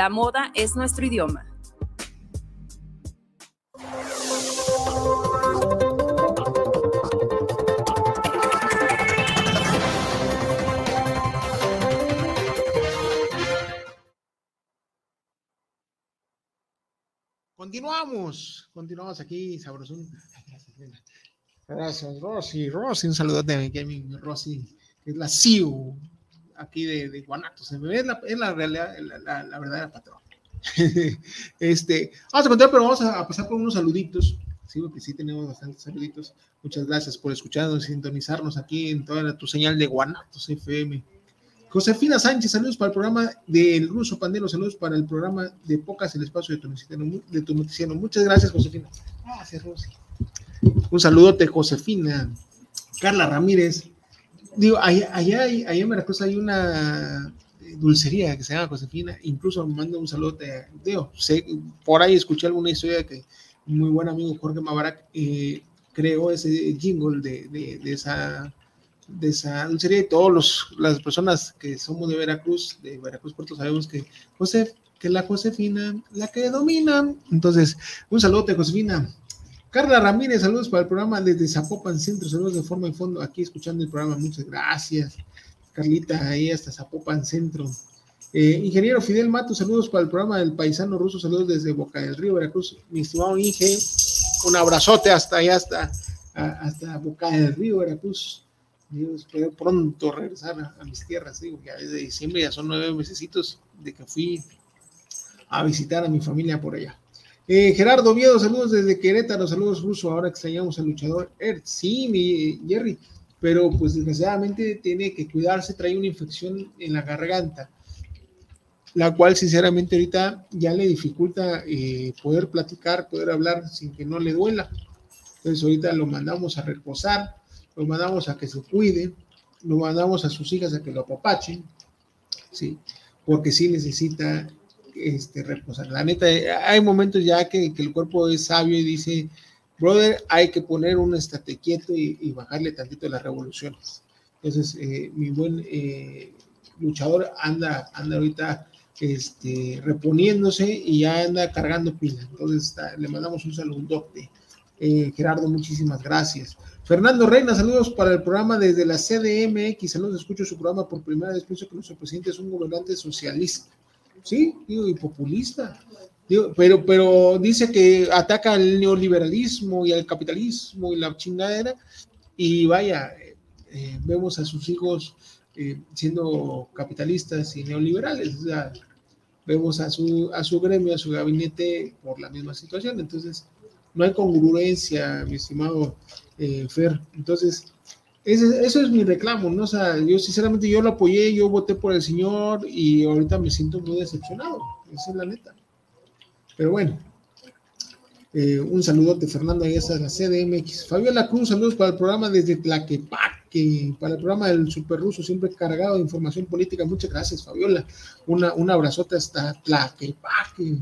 Speaker 5: la moda es nuestro idioma.
Speaker 1: Continuamos, continuamos aquí, sabrosón. Gracias, Rosy. Rosy, un saludote aquí a mi Rosy, que es la CIO aquí de, de Guanatos. Es la, es la realidad, la, la, verdadera patrón. este, vamos a contar, pero vamos a, pasar por unos saluditos. Sí, porque sí tenemos bastantes saluditos. Muchas gracias por escucharnos y sintonizarnos aquí en toda tu señal de Guanatos FM. Josefina Sánchez, saludos para el programa del Ruso Pandero, saludos para el programa de Pocas, el espacio de tu noticiero. De tu noticiero. Muchas gracias, Josefina. Gracias, Rosy. Un saludote, Josefina. Carla Ramírez, digo, allá, allá, en Veracruz hay una dulcería que se llama Josefina, incluso me manda un saludo, digo, sé, por ahí escuché alguna historia que muy buen amigo Jorge Mabarak eh, creó ese jingle de, de, esa de esa dulcería y todas las personas que somos de Veracruz, de Veracruz Puerto, sabemos que José, que la Josefina, la que domina. Entonces, un saludo de Josefina. Carla Ramírez, saludos para el programa desde Zapopan Centro, saludos de forma y fondo, aquí escuchando el programa, muchas gracias. Carlita, ahí hasta Zapopan Centro. Eh, ingeniero Fidel Mato, saludos para el programa del Paisano Ruso, saludos desde Boca del Río, Veracruz. Mi estimado Inge, un abrazote hasta allá, hasta, hasta Boca del Río, Veracruz. Dios, espero pronto regresar a, mis tierras, digo, ya desde diciembre ya son nueve meses de que fui a visitar a mi familia por allá. Eh, Gerardo Viedo, saludos desde Querétaro, saludos ruso, ahora extrañamos al luchador Ert, sí, mi Jerry, pero pues desgraciadamente tiene que cuidarse, trae una infección en la garganta. la cual sinceramente ahorita ya le dificulta eh, poder platicar, poder hablar sin que no le duela. Entonces ahorita lo mandamos a reposar, lo mandamos a que se cuide, lo mandamos a sus hijas a que lo apapachen, ¿sí? Porque sí necesita este, reposar. La neta, hay momentos ya que, el cuerpo es sabio y dice, brother, hay que poner un estate quieto y, bajarle tantito las revoluciones. Entonces, eh, mi buen eh, luchador anda, anda ahorita este, reponiéndose y ya anda cargando pila. Entonces, le mandamos un saludo Eh, Gerardo, muchísimas gracias. Fernando Reina, saludos para el programa desde la CDMX. Saludos, escucho su programa por primera vez. Pienso que nuestro presidente es un gobernante socialista. Sí, digo, y populista. pero, pero dice que ataca al neoliberalismo y al capitalismo y la chingadera. Y vaya, eh, vemos a sus hijos eh, siendo capitalistas y neoliberales. Vemos a su, a su gremio, a su gabinete por la misma situación. Entonces, no hay congruencia, mi estimado eh, Fer. Entonces, eso es mi reclamo, ¿no? O sea, yo sinceramente yo lo apoyé, yo voté por el señor y ahorita me siento muy decepcionado, esa es la neta. Pero bueno, eh, un saludote, Fernando, ahí está la CDMX. Fabiola Cruz, saludos para el programa desde Tlaquepaque, para el programa del Super Ruso, siempre cargado de información política. Muchas gracias, Fabiola. Una, un abrazote hasta Tlaquepaque,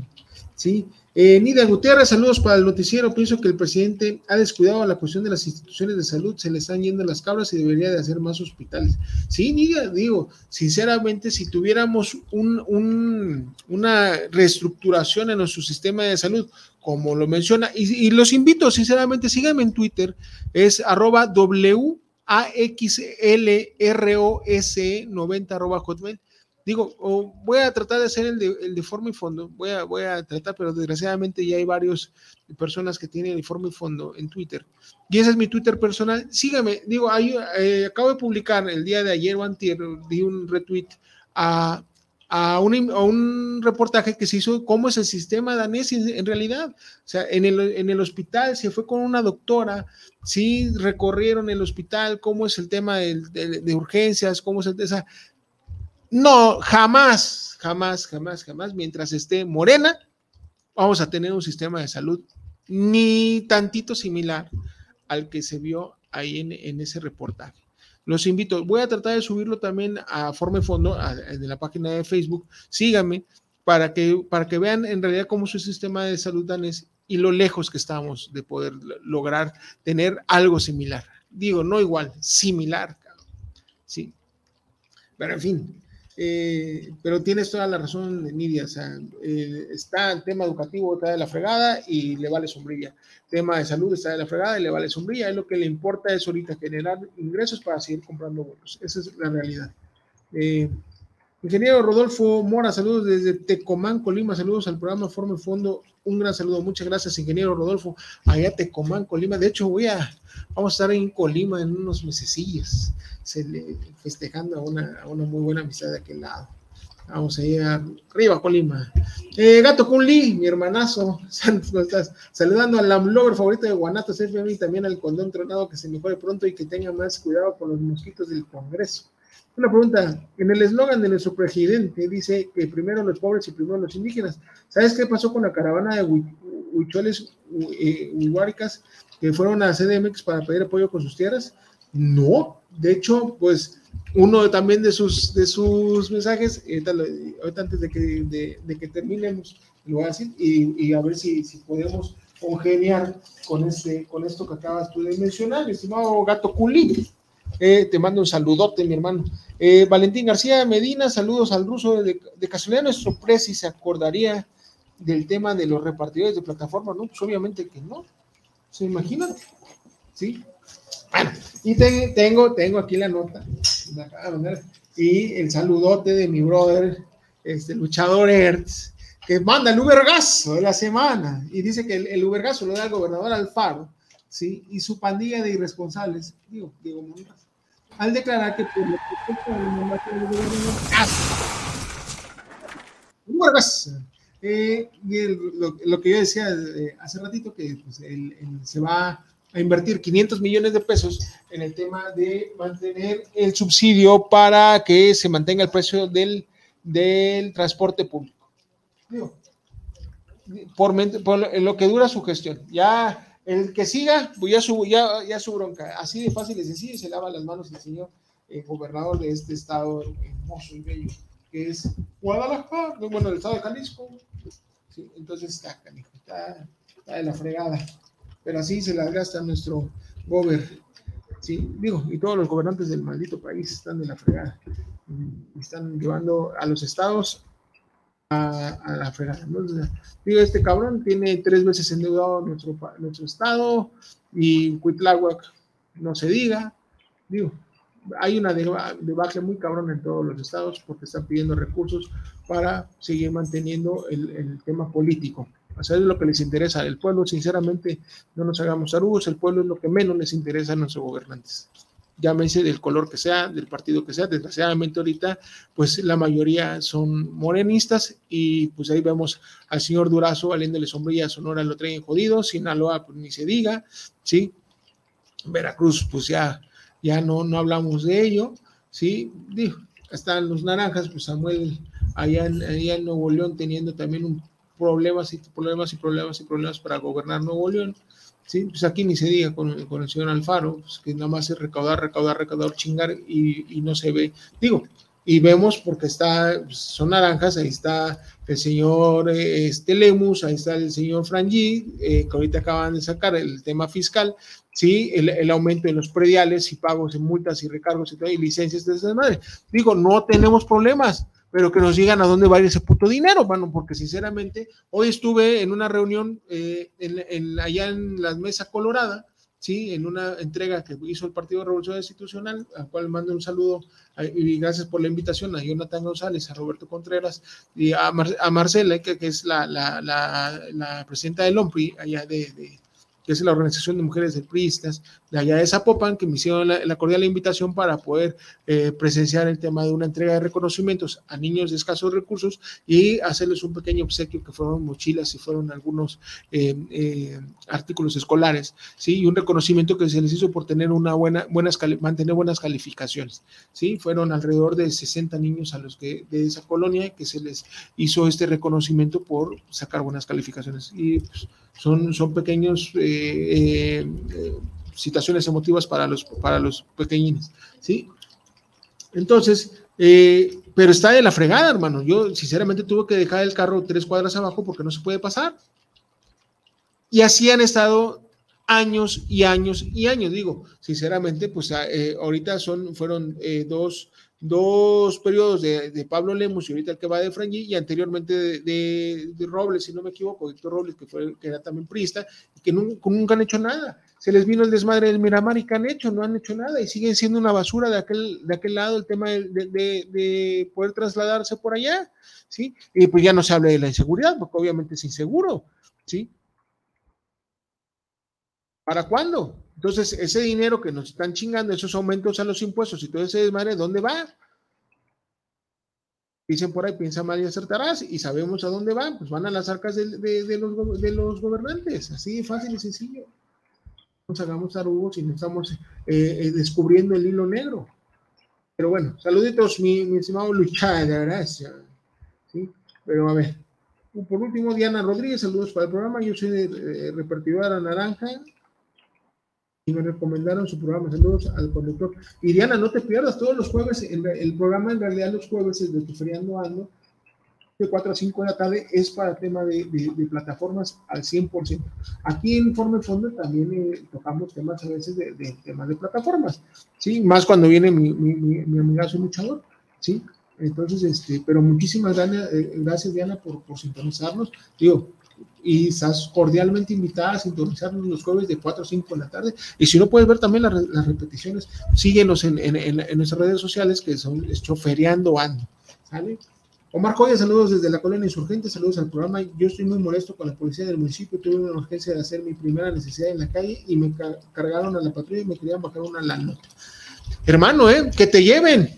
Speaker 1: ¿sí? Eh, Nida Gutiérrez, saludos para el noticiero. Pienso que el presidente ha descuidado la cuestión de las instituciones de salud, se le están yendo las cabras y debería de hacer más hospitales. Sí, Nida, digo, sinceramente, si tuviéramos un, una reestructuración en nuestro sistema de salud, como lo menciona, y, los invito, sinceramente, síganme en Twitter, es arroba W-A-X-L-R-O-S 90 arroba hotmail digo, voy a tratar de hacer el de, forma y fondo, voy a, voy a tratar, pero desgraciadamente ya hay varias personas que tienen el forma y fondo en Twitter. Y ese es mi Twitter personal. Sígame, digo, ahí, eh, acabo de publicar el día de ayer o antier, di un retweet a, a, un, a, un, reportaje que se hizo cómo es el sistema danés en, realidad. O sea, en el, en el, hospital se fue con una doctora, sí recorrieron el hospital, cómo es el tema de, de, urgencias, cómo es el... Esa, no, jamás, jamás, jamás, jamás, mientras esté morena, vamos a tener un sistema de salud ni tantito similar al que se vio ahí en, ese reportaje. Los invito, voy a tratar de subirlo también a Forma y Fondo, de la página de Facebook. Síganme para que, para que vean en realidad cómo es el sistema de salud danés y lo lejos que estamos de poder lograr tener algo similar. Digo, no igual, similar. Sí. Pero en fin, eh, pero tienes toda la razón, Nidia. O sea, eh, está el tema educativo, está de la fregada y le vale sombrilla. Tema de salud está de la fregada y le vale sombrilla. Es lo que le importa es ahorita generar ingresos para seguir comprando vuelos. Esa es la realidad. Eh, ingeniero Rodolfo Mora, saludos desde Tecomán, Colima. Saludos al programa Forma y Fondo. Un gran saludo. Muchas gracias, ingeniero Rodolfo. Allá Tecomán, Colima. De hecho, voy a, vamos a estar en Colima en unos mesecillos festejando a una, a una muy buena amistad de aquel lado. Vamos a ir arriba, Colima. Eh, Gato Kunli, mi hermanazo, estás saludando al Lamlover favorito de Guanatos FM y también al condón tronado que se mejore pronto y que tenga más cuidado con los mosquitos del Congreso. Una pregunta, en el eslogan de nuestro presidente dice que primero los pobres y primero los indígenas. ¿Sabes qué pasó con la caravana de huicholes huihuáricas que fueron a CDMX para pedir apoyo con sus tierras? No, de hecho, pues uno también de sus, de sus mensajes, ahorita, antes de que, de, que terminemos, lo voy a decir y, a ver si, si, podemos congeniar con, este, con esto que acabas tú de mencionar, estimado gato Culi. Eh, te mando un saludote, mi hermano. Eh, Valentín García Medina, saludos al ruso. De, de casualidad, nuestro presi se acordaría del tema de los repartidores de plataforma, ¿no? Pues obviamente que no. ¿Se imaginan? Sí, bueno, y tengo, tengo aquí la nota, y el saludote de mi brother, este luchador Hertz, que manda el Ubergazo de la semana, y dice que el, el lo da el gobernador Alfaro, ¿sí? Y su pandilla de irresponsables, digo, Diego Monraz, al declarar que por lo que del gobernador Ubergazo, eh, lo, lo, que yo decía eh, hace ratito, que pues, él, se va a invertir 500 millones de pesos en el tema de mantener el subsidio para que se mantenga el precio del del transporte público. Digo, por, lo que dura su gestión. Ya el que siga, pues ya su, ya, su bronca. Así de fácil y sencillo, se lava las manos el señor eh, gobernador de este estado hermoso y bello, que es Guadalajara, bueno, el estado de Jalisco. entonces está, está, está de la fregada. Pero así se la gasta nuestro gober. Sí, digo, y todos los gobernantes del maldito país están de la fregada. Están llevando a los estados a, la fregada. digo, este cabrón tiene tres veces endeudado nuestro, nuestro estado y Cuitláhuac no se diga. Digo, hay una debacle muy cabrón en todos los estados porque están pidiendo recursos para seguir manteniendo el, tema político. Es lo que les interesa. El pueblo, sinceramente, no nos hagamos arugos, el pueblo es lo que menos les interesa a nuestros gobernantes llámese del color que sea, del partido que sea. Desgraciadamente ahorita, pues la mayoría son morenistas y pues ahí vemos al señor Durazo valiéndole sombrilla Sonora, lo traen jodido, Sinaloa pues ni se diga, ¿sí? Veracruz pues ya, ya no, no hablamos de ello, ¿sí? Están los naranjas, pues Samuel allá en, allá en Nuevo León teniendo también un problemas y problemas y problemas y problemas para gobernar Nuevo León. Sí, pues aquí ni se diga con, el señor Alfaro, pues que nada más es recaudar, recaudar, recaudar, chingar y, no se ve. Digo, y vemos porque está, pues, son naranjas, ahí está el señor eh, este Lemus, ahí está el señor Frangi, eh, que ahorita acaban de sacar el tema fiscal, sí, el, aumento de los prediales y pagos de multas y recargos y, todo, y licencias de esa madre. Digo, no tenemos problemas pero que nos digan a dónde va a ir ese puto dinero, bueno, porque sinceramente hoy estuve en una reunión eh, en, allá en la Mesa Colorada, ¿sí? En una entrega que hizo el Partido Revolución Institucional, al cual mando un saludo y gracias por la invitación a Jonathan González, a Roberto Contreras y a, Marcela, que, es la, la, la, presidenta del OMPRI, allá de, que es la Organización de Mujeres del Priistas, de allá de Zapopan, que me hicieron la, cordial invitación para poder eh, presenciar el tema de una entrega de reconocimientos a niños de escasos recursos y hacerles un pequeño obsequio que fueron mochilas y fueron algunos eh, eh, artículos escolares, ¿sí? Y un reconocimiento que se les hizo por tener una buena, buenas, mantener buenas calificaciones, ¿sí? Fueron alrededor de 60 niños a los de esa colonia que se les hizo este reconocimiento por sacar buenas calificaciones y pues, son, son pequeños situaciones emotivas para los, para los pequeñines, ¿sí? Entonces, eh, pero está de la fregada, hermano. Yo sinceramente tuve que dejar el carro tres cuadras abajo porque no se puede pasar. Y así han estado años y años y años. Digo, sinceramente, pues ahorita son, fueron dos, dos periodos de, Pablo Lemos y ahorita el que va de Frangi y anteriormente de, Robles, si no me equivoco, Víctor Robles, que, fue, que era también priista, que nunca, han hecho nada. Se les vino el desmadre del Miramar y que han hecho, no han hecho nada y siguen siendo una basura de aquel, de aquel lado el tema de, poder trasladarse por allá, ¿sí? Y pues ya no se habla de la inseguridad, porque obviamente es inseguro, ¿sí? ¿Para cuándo? Entonces, ese dinero que nos están chingando, esos aumentos a los impuestos y todo ese desmadre, ¿dónde va? Dicen por ahí, piensa mal y acertarás, y sabemos a dónde van, pues van a las arcas de, los, gobernantes, así de fácil y sencillo. Hagamos tarugos y no estamos eh, eh, descubriendo el hilo negro. Pero bueno, saluditos, mi, mi estimado Luchada, gracias. ¿sí? Pero a ver, por último, Diana Rodríguez, saludos para el programa. Yo soy de, eh, repartidora naranja y me recomendaron su programa. Saludos al conductor. Y Diana, no te pierdas todos los jueves. El, el programa en realidad los jueves es de tu feriando ando de 4 a 5 de la tarde es para tema de, de, plataformas al 100%. Aquí en Informe Fondo también eh, tocamos temas a veces de, temas de plataformas, ¿sí? Más cuando viene mi, mi, mi, mi amigazo luchador, ¿sí? Entonces, este, pero muchísimas gracias, eh, gracias Diana por, por sintonizarnos. Digo, y estás cordialmente invitada a sintonizarnos los jueves de 4 a 5 de la tarde. Y si no puedes ver también las, repeticiones, síguenos en, en, en, nuestras redes sociales que son Choferiando Ando. ¿Sale? Omar Joya, saludos desde la colonia insurgente, saludos al programa. Yo estoy muy molesto con la policía del municipio. Tuve una urgencia de hacer mi primera necesidad en la calle y me cargaron a la patrulla y me querían bajar una la nota. Hermano, ¿eh? Que te lleven.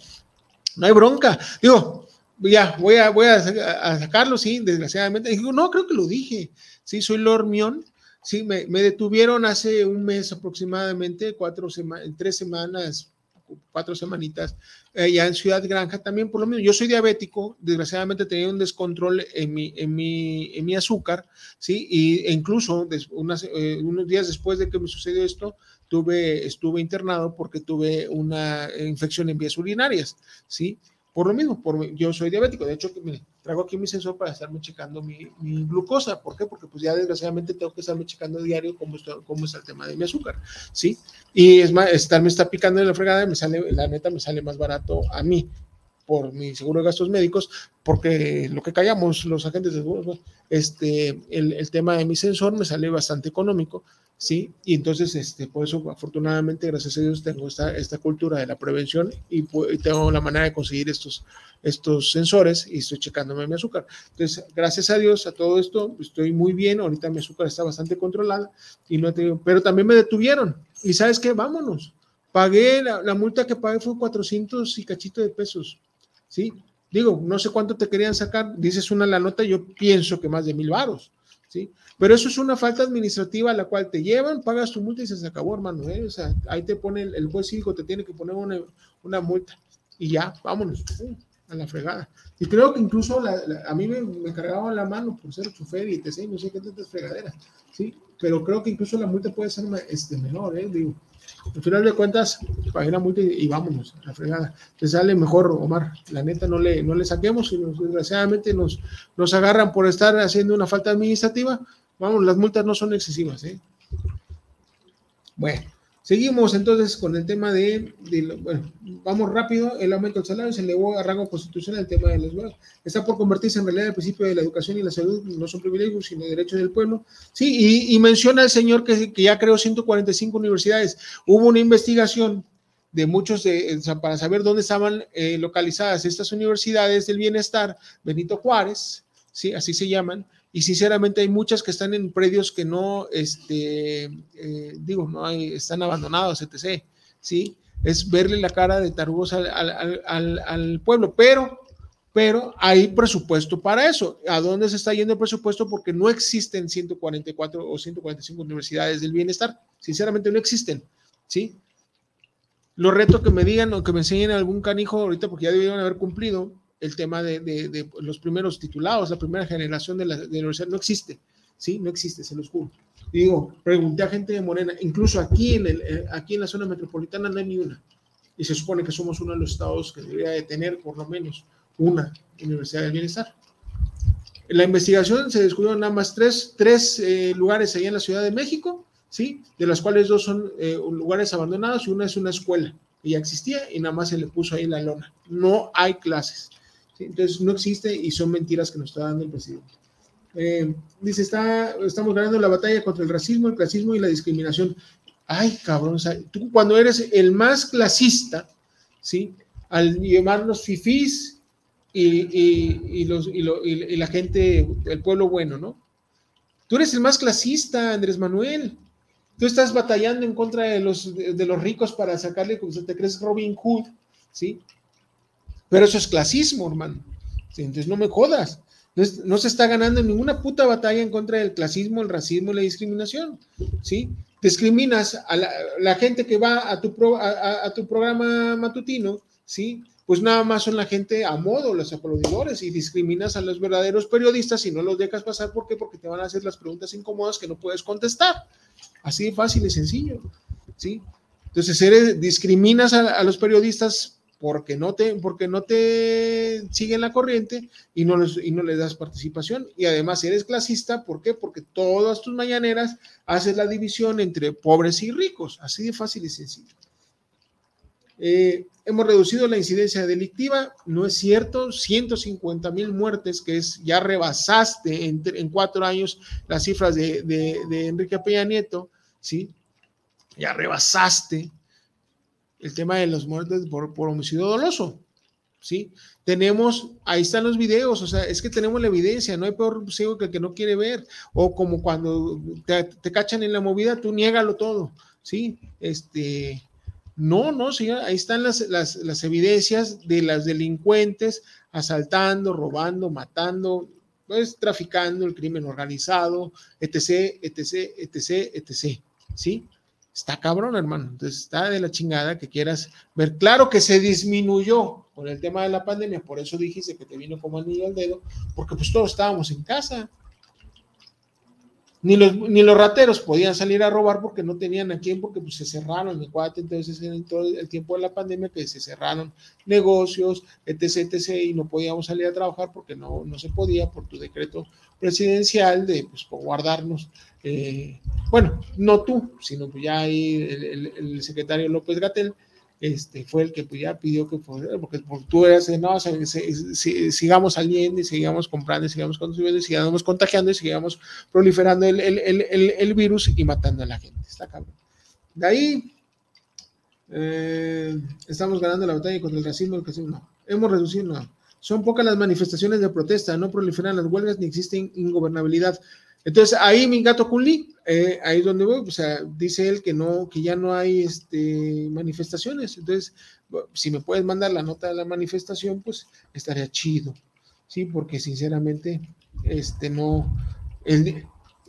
Speaker 1: No hay bronca. Digo, ya, voy a, voy a, sacarlo, sí, desgraciadamente. Digo, no, creo que lo dije. Sí, soy Lormión. Sí, me, me detuvieron hace un mes aproximadamente, cuatro semanas, tres semanas, cuatro semanitas, allá en Ciudad Granja también por lo mismo. Yo soy diabético, desgraciadamente tenía un descontrol en mi, en mi, en mi azúcar, ¿sí? Y, e incluso unas, eh, unos días después de que me sucedió esto, tuve, estuve internado porque tuve una infección en vías urinarias, ¿sí? Por lo mismo, por, yo soy diabético, de hecho, mire, traigo aquí mi sensor para estarme checando mi, mi, glucosa, ¿por qué? Porque pues ya desgraciadamente tengo que estarme checando diario cómo está, cómo está el tema de mi azúcar, ¿sí? Y es más, estarme está picando en la fregada, me sale, la neta me sale más barato a mí, por mi seguro de gastos médicos, porque lo que callamos los agentes de seguro, este, el, el tema de mi sensor me sale bastante económico, ¿sí? Y entonces, este, por eso, afortunadamente, gracias a Dios, tengo esta, esta cultura de la prevención y, tengo la manera de conseguir estos, estos sensores y estoy checándome mi azúcar. Entonces, gracias a Dios, a todo esto, estoy muy bien, ahorita mi azúcar está bastante controlada, y no he pero también me detuvieron. ¿Y sabes qué? Vámonos. Pagué, la, la multa que pagué fue 400 y cachito de pesos, ¿sí? Digo, no sé cuánto te querían sacar, dices una la nota, yo pienso que más de mil varos, ¿sí? Pero eso es una falta administrativa a la cual te llevan, pagas tu multa y se acabó, hermano. ¿eh? O sea, ahí te pone el, juez cívico, te tiene que poner una, una, multa y ya, vámonos a la fregada. Y creo que incluso a mí me, me, cargaban la mano por ser chofer y etc. No sé qué tantas fregaderas, ¿sí? Pero creo que incluso la multa puede ser este, menor, ¿eh? Digo, al final de cuentas, pagué la multa y, vámonos a la fregada. Te sale mejor, Omar. La neta, no le, no le saquemos y desgraciadamente nos, nos agarran por estar haciendo una falta administrativa Vamos, las multas no son excesivas, ¿eh? Bueno, seguimos entonces con el tema de, bueno, vamos rápido, el aumento del salario se elevó a rango constitucional el tema de los está por convertirse en realidad el principio de la educación y la salud, no son privilegios, sino derechos del pueblo. Sí, y, menciona el señor que, que, ya creó 145 universidades. Hubo una investigación de muchos de, para saber dónde estaban eh, localizadas estas universidades del bienestar, Benito Juárez, sí, así se llaman, y sinceramente hay muchas que están en predios que no, este, eh, digo, no hay, están abandonados, etc. ¿sí? Es verle la cara de tarugos al, al, al, pueblo, pero, pero hay presupuesto para eso. ¿A dónde se está yendo el presupuesto? Porque no existen 144 o 145 universidades del bienestar, sinceramente no existen, ¿sí? Los retos que me digan o que me enseñen algún canijo ahorita, porque ya debieron haber cumplido, el tema de, los primeros titulados, la primera generación de la, universidad, no existe, ¿sí? No existe, se los juro. Digo, pregunté a gente de Morena, incluso aquí en, el, eh, aquí en la zona metropolitana no hay ni una. Y se supone que somos uno de los estados que debería de tener por lo menos una universidad del bienestar. En la investigación se descubrieron nada más tres, tres eh, lugares ahí en la Ciudad de México, ¿sí? De las cuales dos son eh, lugares abandonados y una es una escuela que ya existía y nada más se le puso ahí la lona. No hay clases. Entonces no existe y son mentiras que nos está dando el presidente. Eh, dice, está, estamos ganando la batalla contra el racismo, el clasismo y la discriminación. Ay, cabrón, tú cuando eres el más clasista, ¿sí? Al llamarnos fifís y, los, y, la gente, el pueblo bueno, ¿no? Tú eres el más clasista, Andrés Manuel. Tú estás batallando en contra de los, de, los ricos para sacarle, como se te crees Robin Hood, ¿sí? Pero eso es clasismo, hermano. Entonces no me jodas. No, se está ganando ninguna puta batalla en contra del clasismo, el racismo y la discriminación. ¿Sí? Discriminas a la, gente que va a tu, programa matutino, ¿sí? Pues nada más son la gente a modo, los aplaudidores, y discriminas a los verdaderos periodistas y no los dejas pasar. ¿Por qué? Porque te van a hacer las preguntas incómodas que no puedes contestar. Así de fácil y sencillo. ¿Sí? Entonces, eres, discriminas a los periodistas porque no te, porque no te siguen la corriente y no, les, y no les das participación. Y además eres clasista, ¿por qué? Porque todas tus mañaneras haces la división entre pobres y ricos, así de fácil y sencillo. Eh, hemos reducido la incidencia delictiva, no es cierto, 150 mil muertes, que es, ya rebasaste en, cuatro años las cifras de, de, de Enrique Peña Nieto, ¿sí? Ya rebasaste, el tema de los muertes por, por homicidio doloso. ¿sí? Tenemos, ahí están los videos, o sea, es que tenemos la evidencia, no hay peor ciego que el que no quiere ver, o como cuando te, te cachan en la movida, tú niégalo todo, ¿sí? Este, no, no, sí, ahí están las, las, las evidencias de las delincuentes asaltando, robando, matando, pues traficando el crimen organizado, etc., etc., etc., etc., ¿sí? Está cabrón, hermano. Entonces está de la chingada que quieras ver. Claro que se disminuyó con el tema de la pandemia, por eso dijiste que te vino como anillo al dedo, porque pues todos estábamos en casa. Ni los, ni los rateros podían salir a robar porque no tenían a quién, porque pues se cerraron, entonces en todo el tiempo de la pandemia que se cerraron negocios, etc, etc, y no podíamos salir a trabajar porque no, no se podía por tu decreto presidencial de pues, guardarnos, eh, bueno, no tú, sino pues ya ahí el, el secretario López Gatel, este, fue el que ya pidió que, porque, tú eras, no, sigamos saliendo y sigamos comprando y sigamos consumiendo y sigamos contagiando y sigamos proliferando el, el, el, el, virus y matando a la gente. Está cabrón. De ahí, eh, estamos ganando la batalla contra el racismo, no. Hemos reducido, no. Son pocas las manifestaciones de protesta, no proliferan las huelgas ni existe ingobernabilidad. Entonces, ahí mi gato Kunli, eh, ahí es donde voy, o sea, dice él que no, que ya no hay este, manifestaciones. Entonces, si me puedes mandar la nota de la manifestación, pues estaría chido, ¿sí? Porque sinceramente, este, no, él,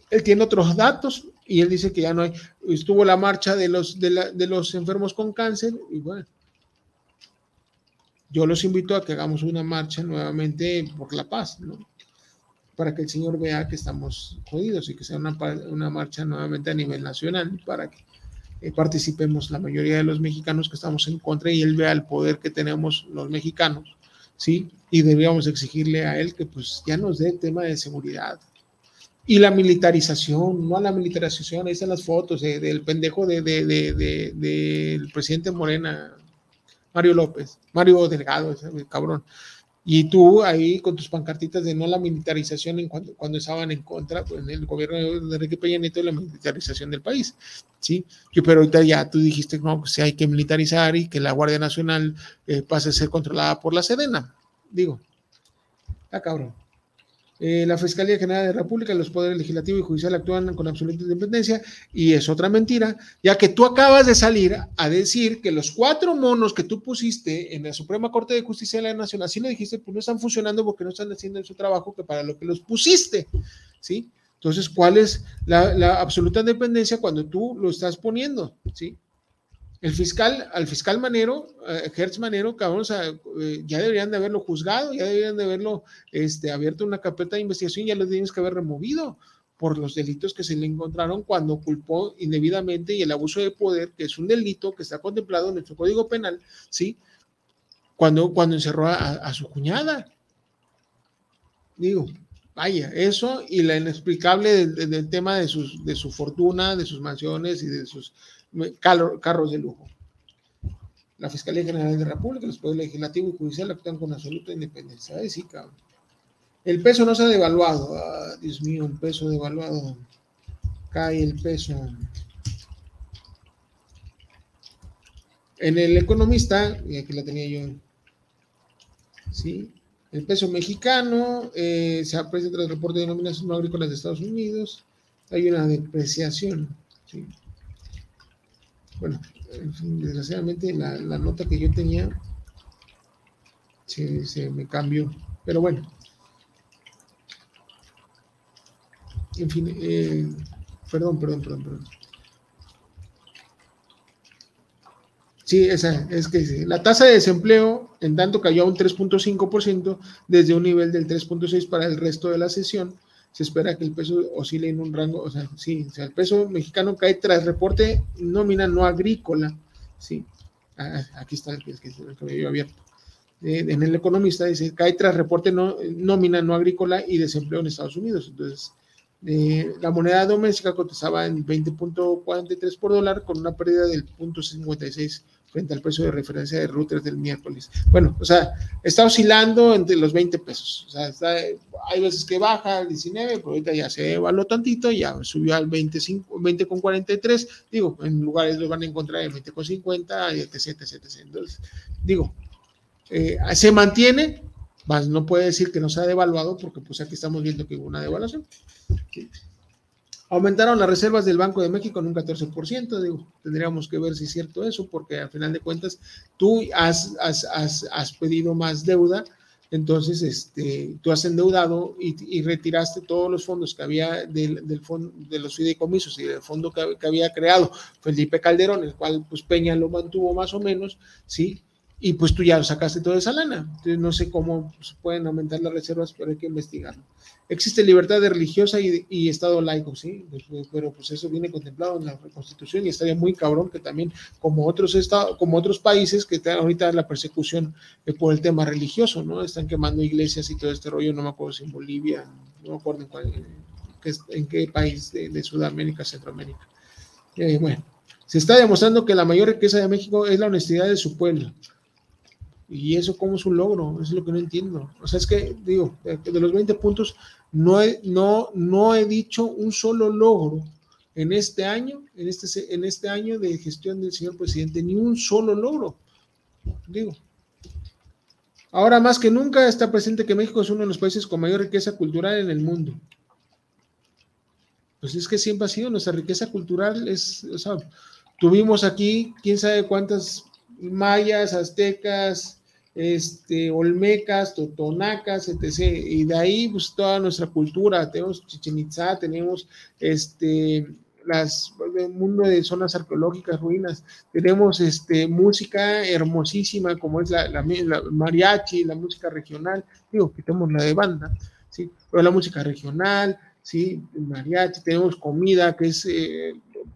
Speaker 1: él tiene otros datos y él dice que ya no hay, estuvo la marcha de los, de, la, de los enfermos con cáncer y bueno, yo los invito a que hagamos una marcha nuevamente por la paz, ¿no? Para que el Señor vea que estamos jodidos y que sea una, una marcha nuevamente a nivel nacional para que eh, participemos la mayoría de los mexicanos que estamos en contra y él vea el poder que tenemos los mexicanos, ¿sí? Y deberíamos exigirle a él que pues ya nos dé tema de seguridad. Y la militarización, no a la militarización, ahí están las fotos del pendejo del de, de, de, presidente Morena, Mario López, Mario Delgado, ese cabrón. Y tú ahí con tus pancartitas de no la militarización en cuando, cuando estaban en contra pues, en el gobierno de Enrique Peña Nieto de la militarización del país, ¿sí? pero ahorita ya tú dijiste no, que hay que militarizar y que la Guardia Nacional eh, pase a ser controlada por la Sedena. Digo, ah, cabrón. Eh, la Fiscalía General de la República, los poderes legislativo y judicial actúan con absoluta independencia y es otra mentira, ya que tú acabas de salir a decir que los cuatro monos que tú pusiste en la Suprema Corte de Justicia de la Nación, así lo dijiste, pues no están funcionando porque no están haciendo su trabajo que para lo que los pusiste, ¿sí? Entonces, ¿cuál es la, la absoluta independencia cuando tú lo estás poniendo, ¿sí? El fiscal, al fiscal Manero, uh, Hertz Manero, cabrón, eh, ya deberían de haberlo juzgado, ya deberían de haberlo este, abierto una carpeta de investigación, ya lo tienes que haber removido por los delitos que se le encontraron cuando culpó indebidamente y el abuso de poder, que es un delito que está contemplado en nuestro Código Penal, ¿sí? Cuando, cuando encerró a, su cuñada. Digo, vaya, eso y la inexplicable del, tema de, sus, de su fortuna, de sus mansiones y de sus carros de lujo. La Fiscalía General de la República, los poderes legislativo y judicial actúan con absoluta independencia. sí, cabrón. El peso no se ha devaluado. Ah, Dios mío, un peso devaluado. Cae el peso. En el economista, y aquí la tenía yo, ¿sí? El peso mexicano eh, se aprecia tras el reporte de denominación no agrícolas de Estados Unidos. Hay una depreciación. ¿sí? Bueno, desgraciadamente la, nota que yo tenía se, me cambió. Pero bueno. En fin, eh, perdón, perdón, perdón, perdón. Sí, esa es que la tasa de desempleo en tanto cayó a un 3.5% desde un nivel del 3.6 para el resto de la sesión se espera que el peso oscile en un rango, o sea, sí, el peso mexicano cae tras reporte nómina no agrícola, sí, aquí está el, que, me abierto. Eh, en el economista dice, cae tras reporte no, nómina no agrícola y desempleo en Estados Unidos. Entonces, eh, la moneda doméstica cotizaba en 20.43 por dólar con una pérdida del 0.56 frente al precio de referencia de Reuters del miércoles. Bueno, o sea, está oscilando entre los 20 pesos. O sea, hay veces que baja al 19, pero ahorita ya se evaluó tantito, ya subió al 25, 20 con 43. Digo, en lugares lo van a encontrar en 20 con 50, etc, etc, etc. Entonces, digo, eh, se mantiene, más no puede decir que no se ha devaluado, porque pues aquí estamos viendo que hubo una devaluación. Aumentaron las reservas del Banco de México en un 14%, digo, tendríamos que ver si es cierto eso, porque al final de cuentas tú has, pedido más deuda entonces este, tú has endeudado y, retiraste todos los fondos que había del, del fondo, de los fideicomisos y del fondo que, que, había creado Felipe Calderón, el cual pues Peña lo mantuvo más o menos, ¿sí? Y pues tú ya sacaste toda esa lana. Entonces no sé cómo se pueden aumentar las reservas, pero hay que investigarlo. Existe libertad de religiosa y, Estado laico, sí, pues, pues, pero pues eso viene contemplado en la Constitución y estaría muy cabrón que también, como otros estados, como otros países que están ahorita la persecución eh, por el tema religioso, ¿no? Están quemando iglesias y todo este rollo, no me acuerdo si en Bolivia, no me acuerdo en, cuál, en qué país de, Sudamérica, Centroamérica. Eh, bueno, se está demostrando que la mayor riqueza de México es la honestidad de su pueblo. ¿Y eso cómo es un logro? Es lo que no entiendo. O sea, es que, digo, de los 20 puntos, no he, no, no he dicho un solo logro en este año, en este, en este año de gestión del señor presidente, ni un solo logro. Digo. Ahora más que nunca está presente que México es uno de los países con mayor riqueza cultural en el mundo. Pues es que siempre ha sido nuestra riqueza cultural, es, o sea, tuvimos aquí quién sabe cuántas mayas, aztecas, este, olmecas, totonacas, etc. Y de ahí, pues, toda nuestra cultura. Tenemos Chichen Itza, tenemos este, las, el mundo de zonas arqueológicas, ruinas. Tenemos este, música hermosísima, como es la, mariachi, la música regional. Digo, quitemos la de banda, ¿sí? Pero la música regional, ¿sí? Mariachi, tenemos comida que es... Eh,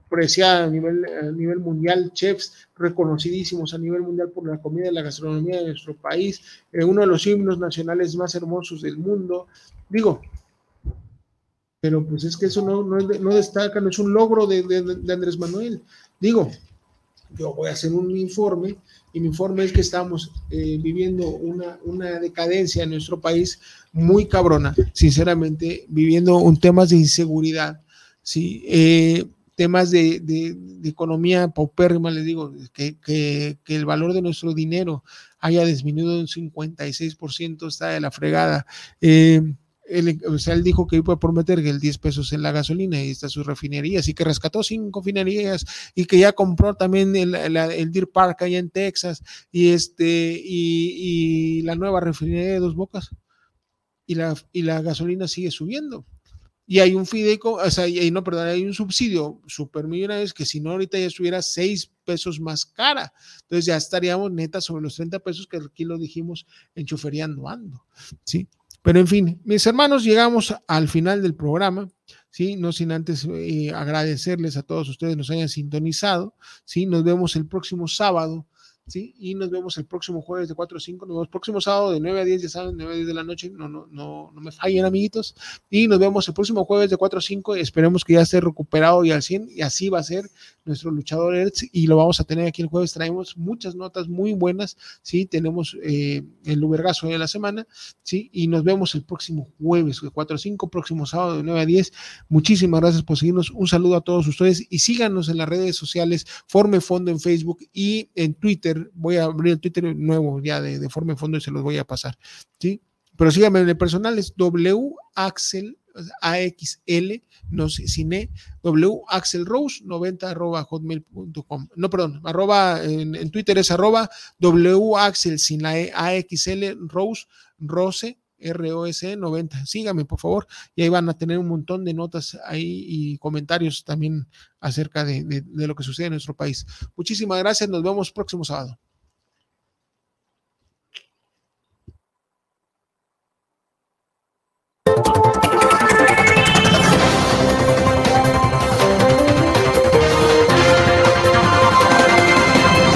Speaker 1: preciada a nivel, a nivel mundial, chefs reconocidísimos a nivel mundial por la comida y la gastronomía de nuestro país, eh, uno de los himnos nacionales más hermosos del mundo. Digo, pero pues es que eso no, no, destaca, no es un logro de, de, Andrés Manuel. Digo, yo voy a hacer un informe y mi informe es que estamos eh, viviendo una, una, decadencia en nuestro país muy cabrona, sinceramente, viviendo un temas de inseguridad. Sí, eh, temas de, de, economía paupérrima, les digo, que, que, que, el valor de nuestro dinero haya disminuido un 56%, está de la fregada. Eh, él, o sea, él dijo que iba a prometer que el 10 pesos en la gasolina y está su refinería, así que rescató cinco refinerías y que ya compró también el, el, Deer Park allá en Texas y, este, y, y la nueva refinería de Dos Bocas. Y la, y la gasolina sigue subiendo y hay un fideico, o sea, y, no, perdón, hay un subsidio supermillonario que si no ahorita ya estuviera seis pesos más cara. Entonces ya estaríamos neta sobre los 30 pesos que aquí lo dijimos enchuferiando ando, ¿sí? Pero en fin, mis hermanos, llegamos al final del programa, ¿sí? No sin antes eh, agradecerles a todos ustedes nos hayan sintonizado, ¿sí? Nos vemos el próximo sábado ¿sí? Y nos vemos el próximo jueves de 4 a 5, nos vemos el próximo sábado de 9 a 10, ya saben, 9 a 10 de la noche, no, no, no, no me fallen, amiguitos. Y nos vemos el próximo jueves de 4 a 5, esperemos que ya esté recuperado y al 100, y así va a ser nuestro luchador Ertz, y lo vamos a tener aquí el jueves. Traemos muchas notas muy buenas, ¿sí? Tenemos eh, el Ubergazo de la semana, ¿sí? Y nos vemos el próximo jueves de 4 a 5, próximo sábado de 9 a 10. Muchísimas gracias por seguirnos. Un saludo a todos ustedes y síganos en las redes sociales, Forme Fondo en Facebook y en Twitter voy a abrir el Twitter nuevo ya de, de forma en fondo y se los voy a pasar, ¿sí? Pero síganme en el personal, es W Axel AXL, no sé, cine, W Axel Rose 90 arroba hotmail.com. No, perdón, arroba en, Twitter es arroba W Axel sin la e, AXL Rose Rose ROS 90. Síganme, por favor, y ahí van a tener un montón de notas ahí y comentarios también acerca de, de lo que sucede en nuestro país. Muchísimas gracias, nos vemos próximo sábado.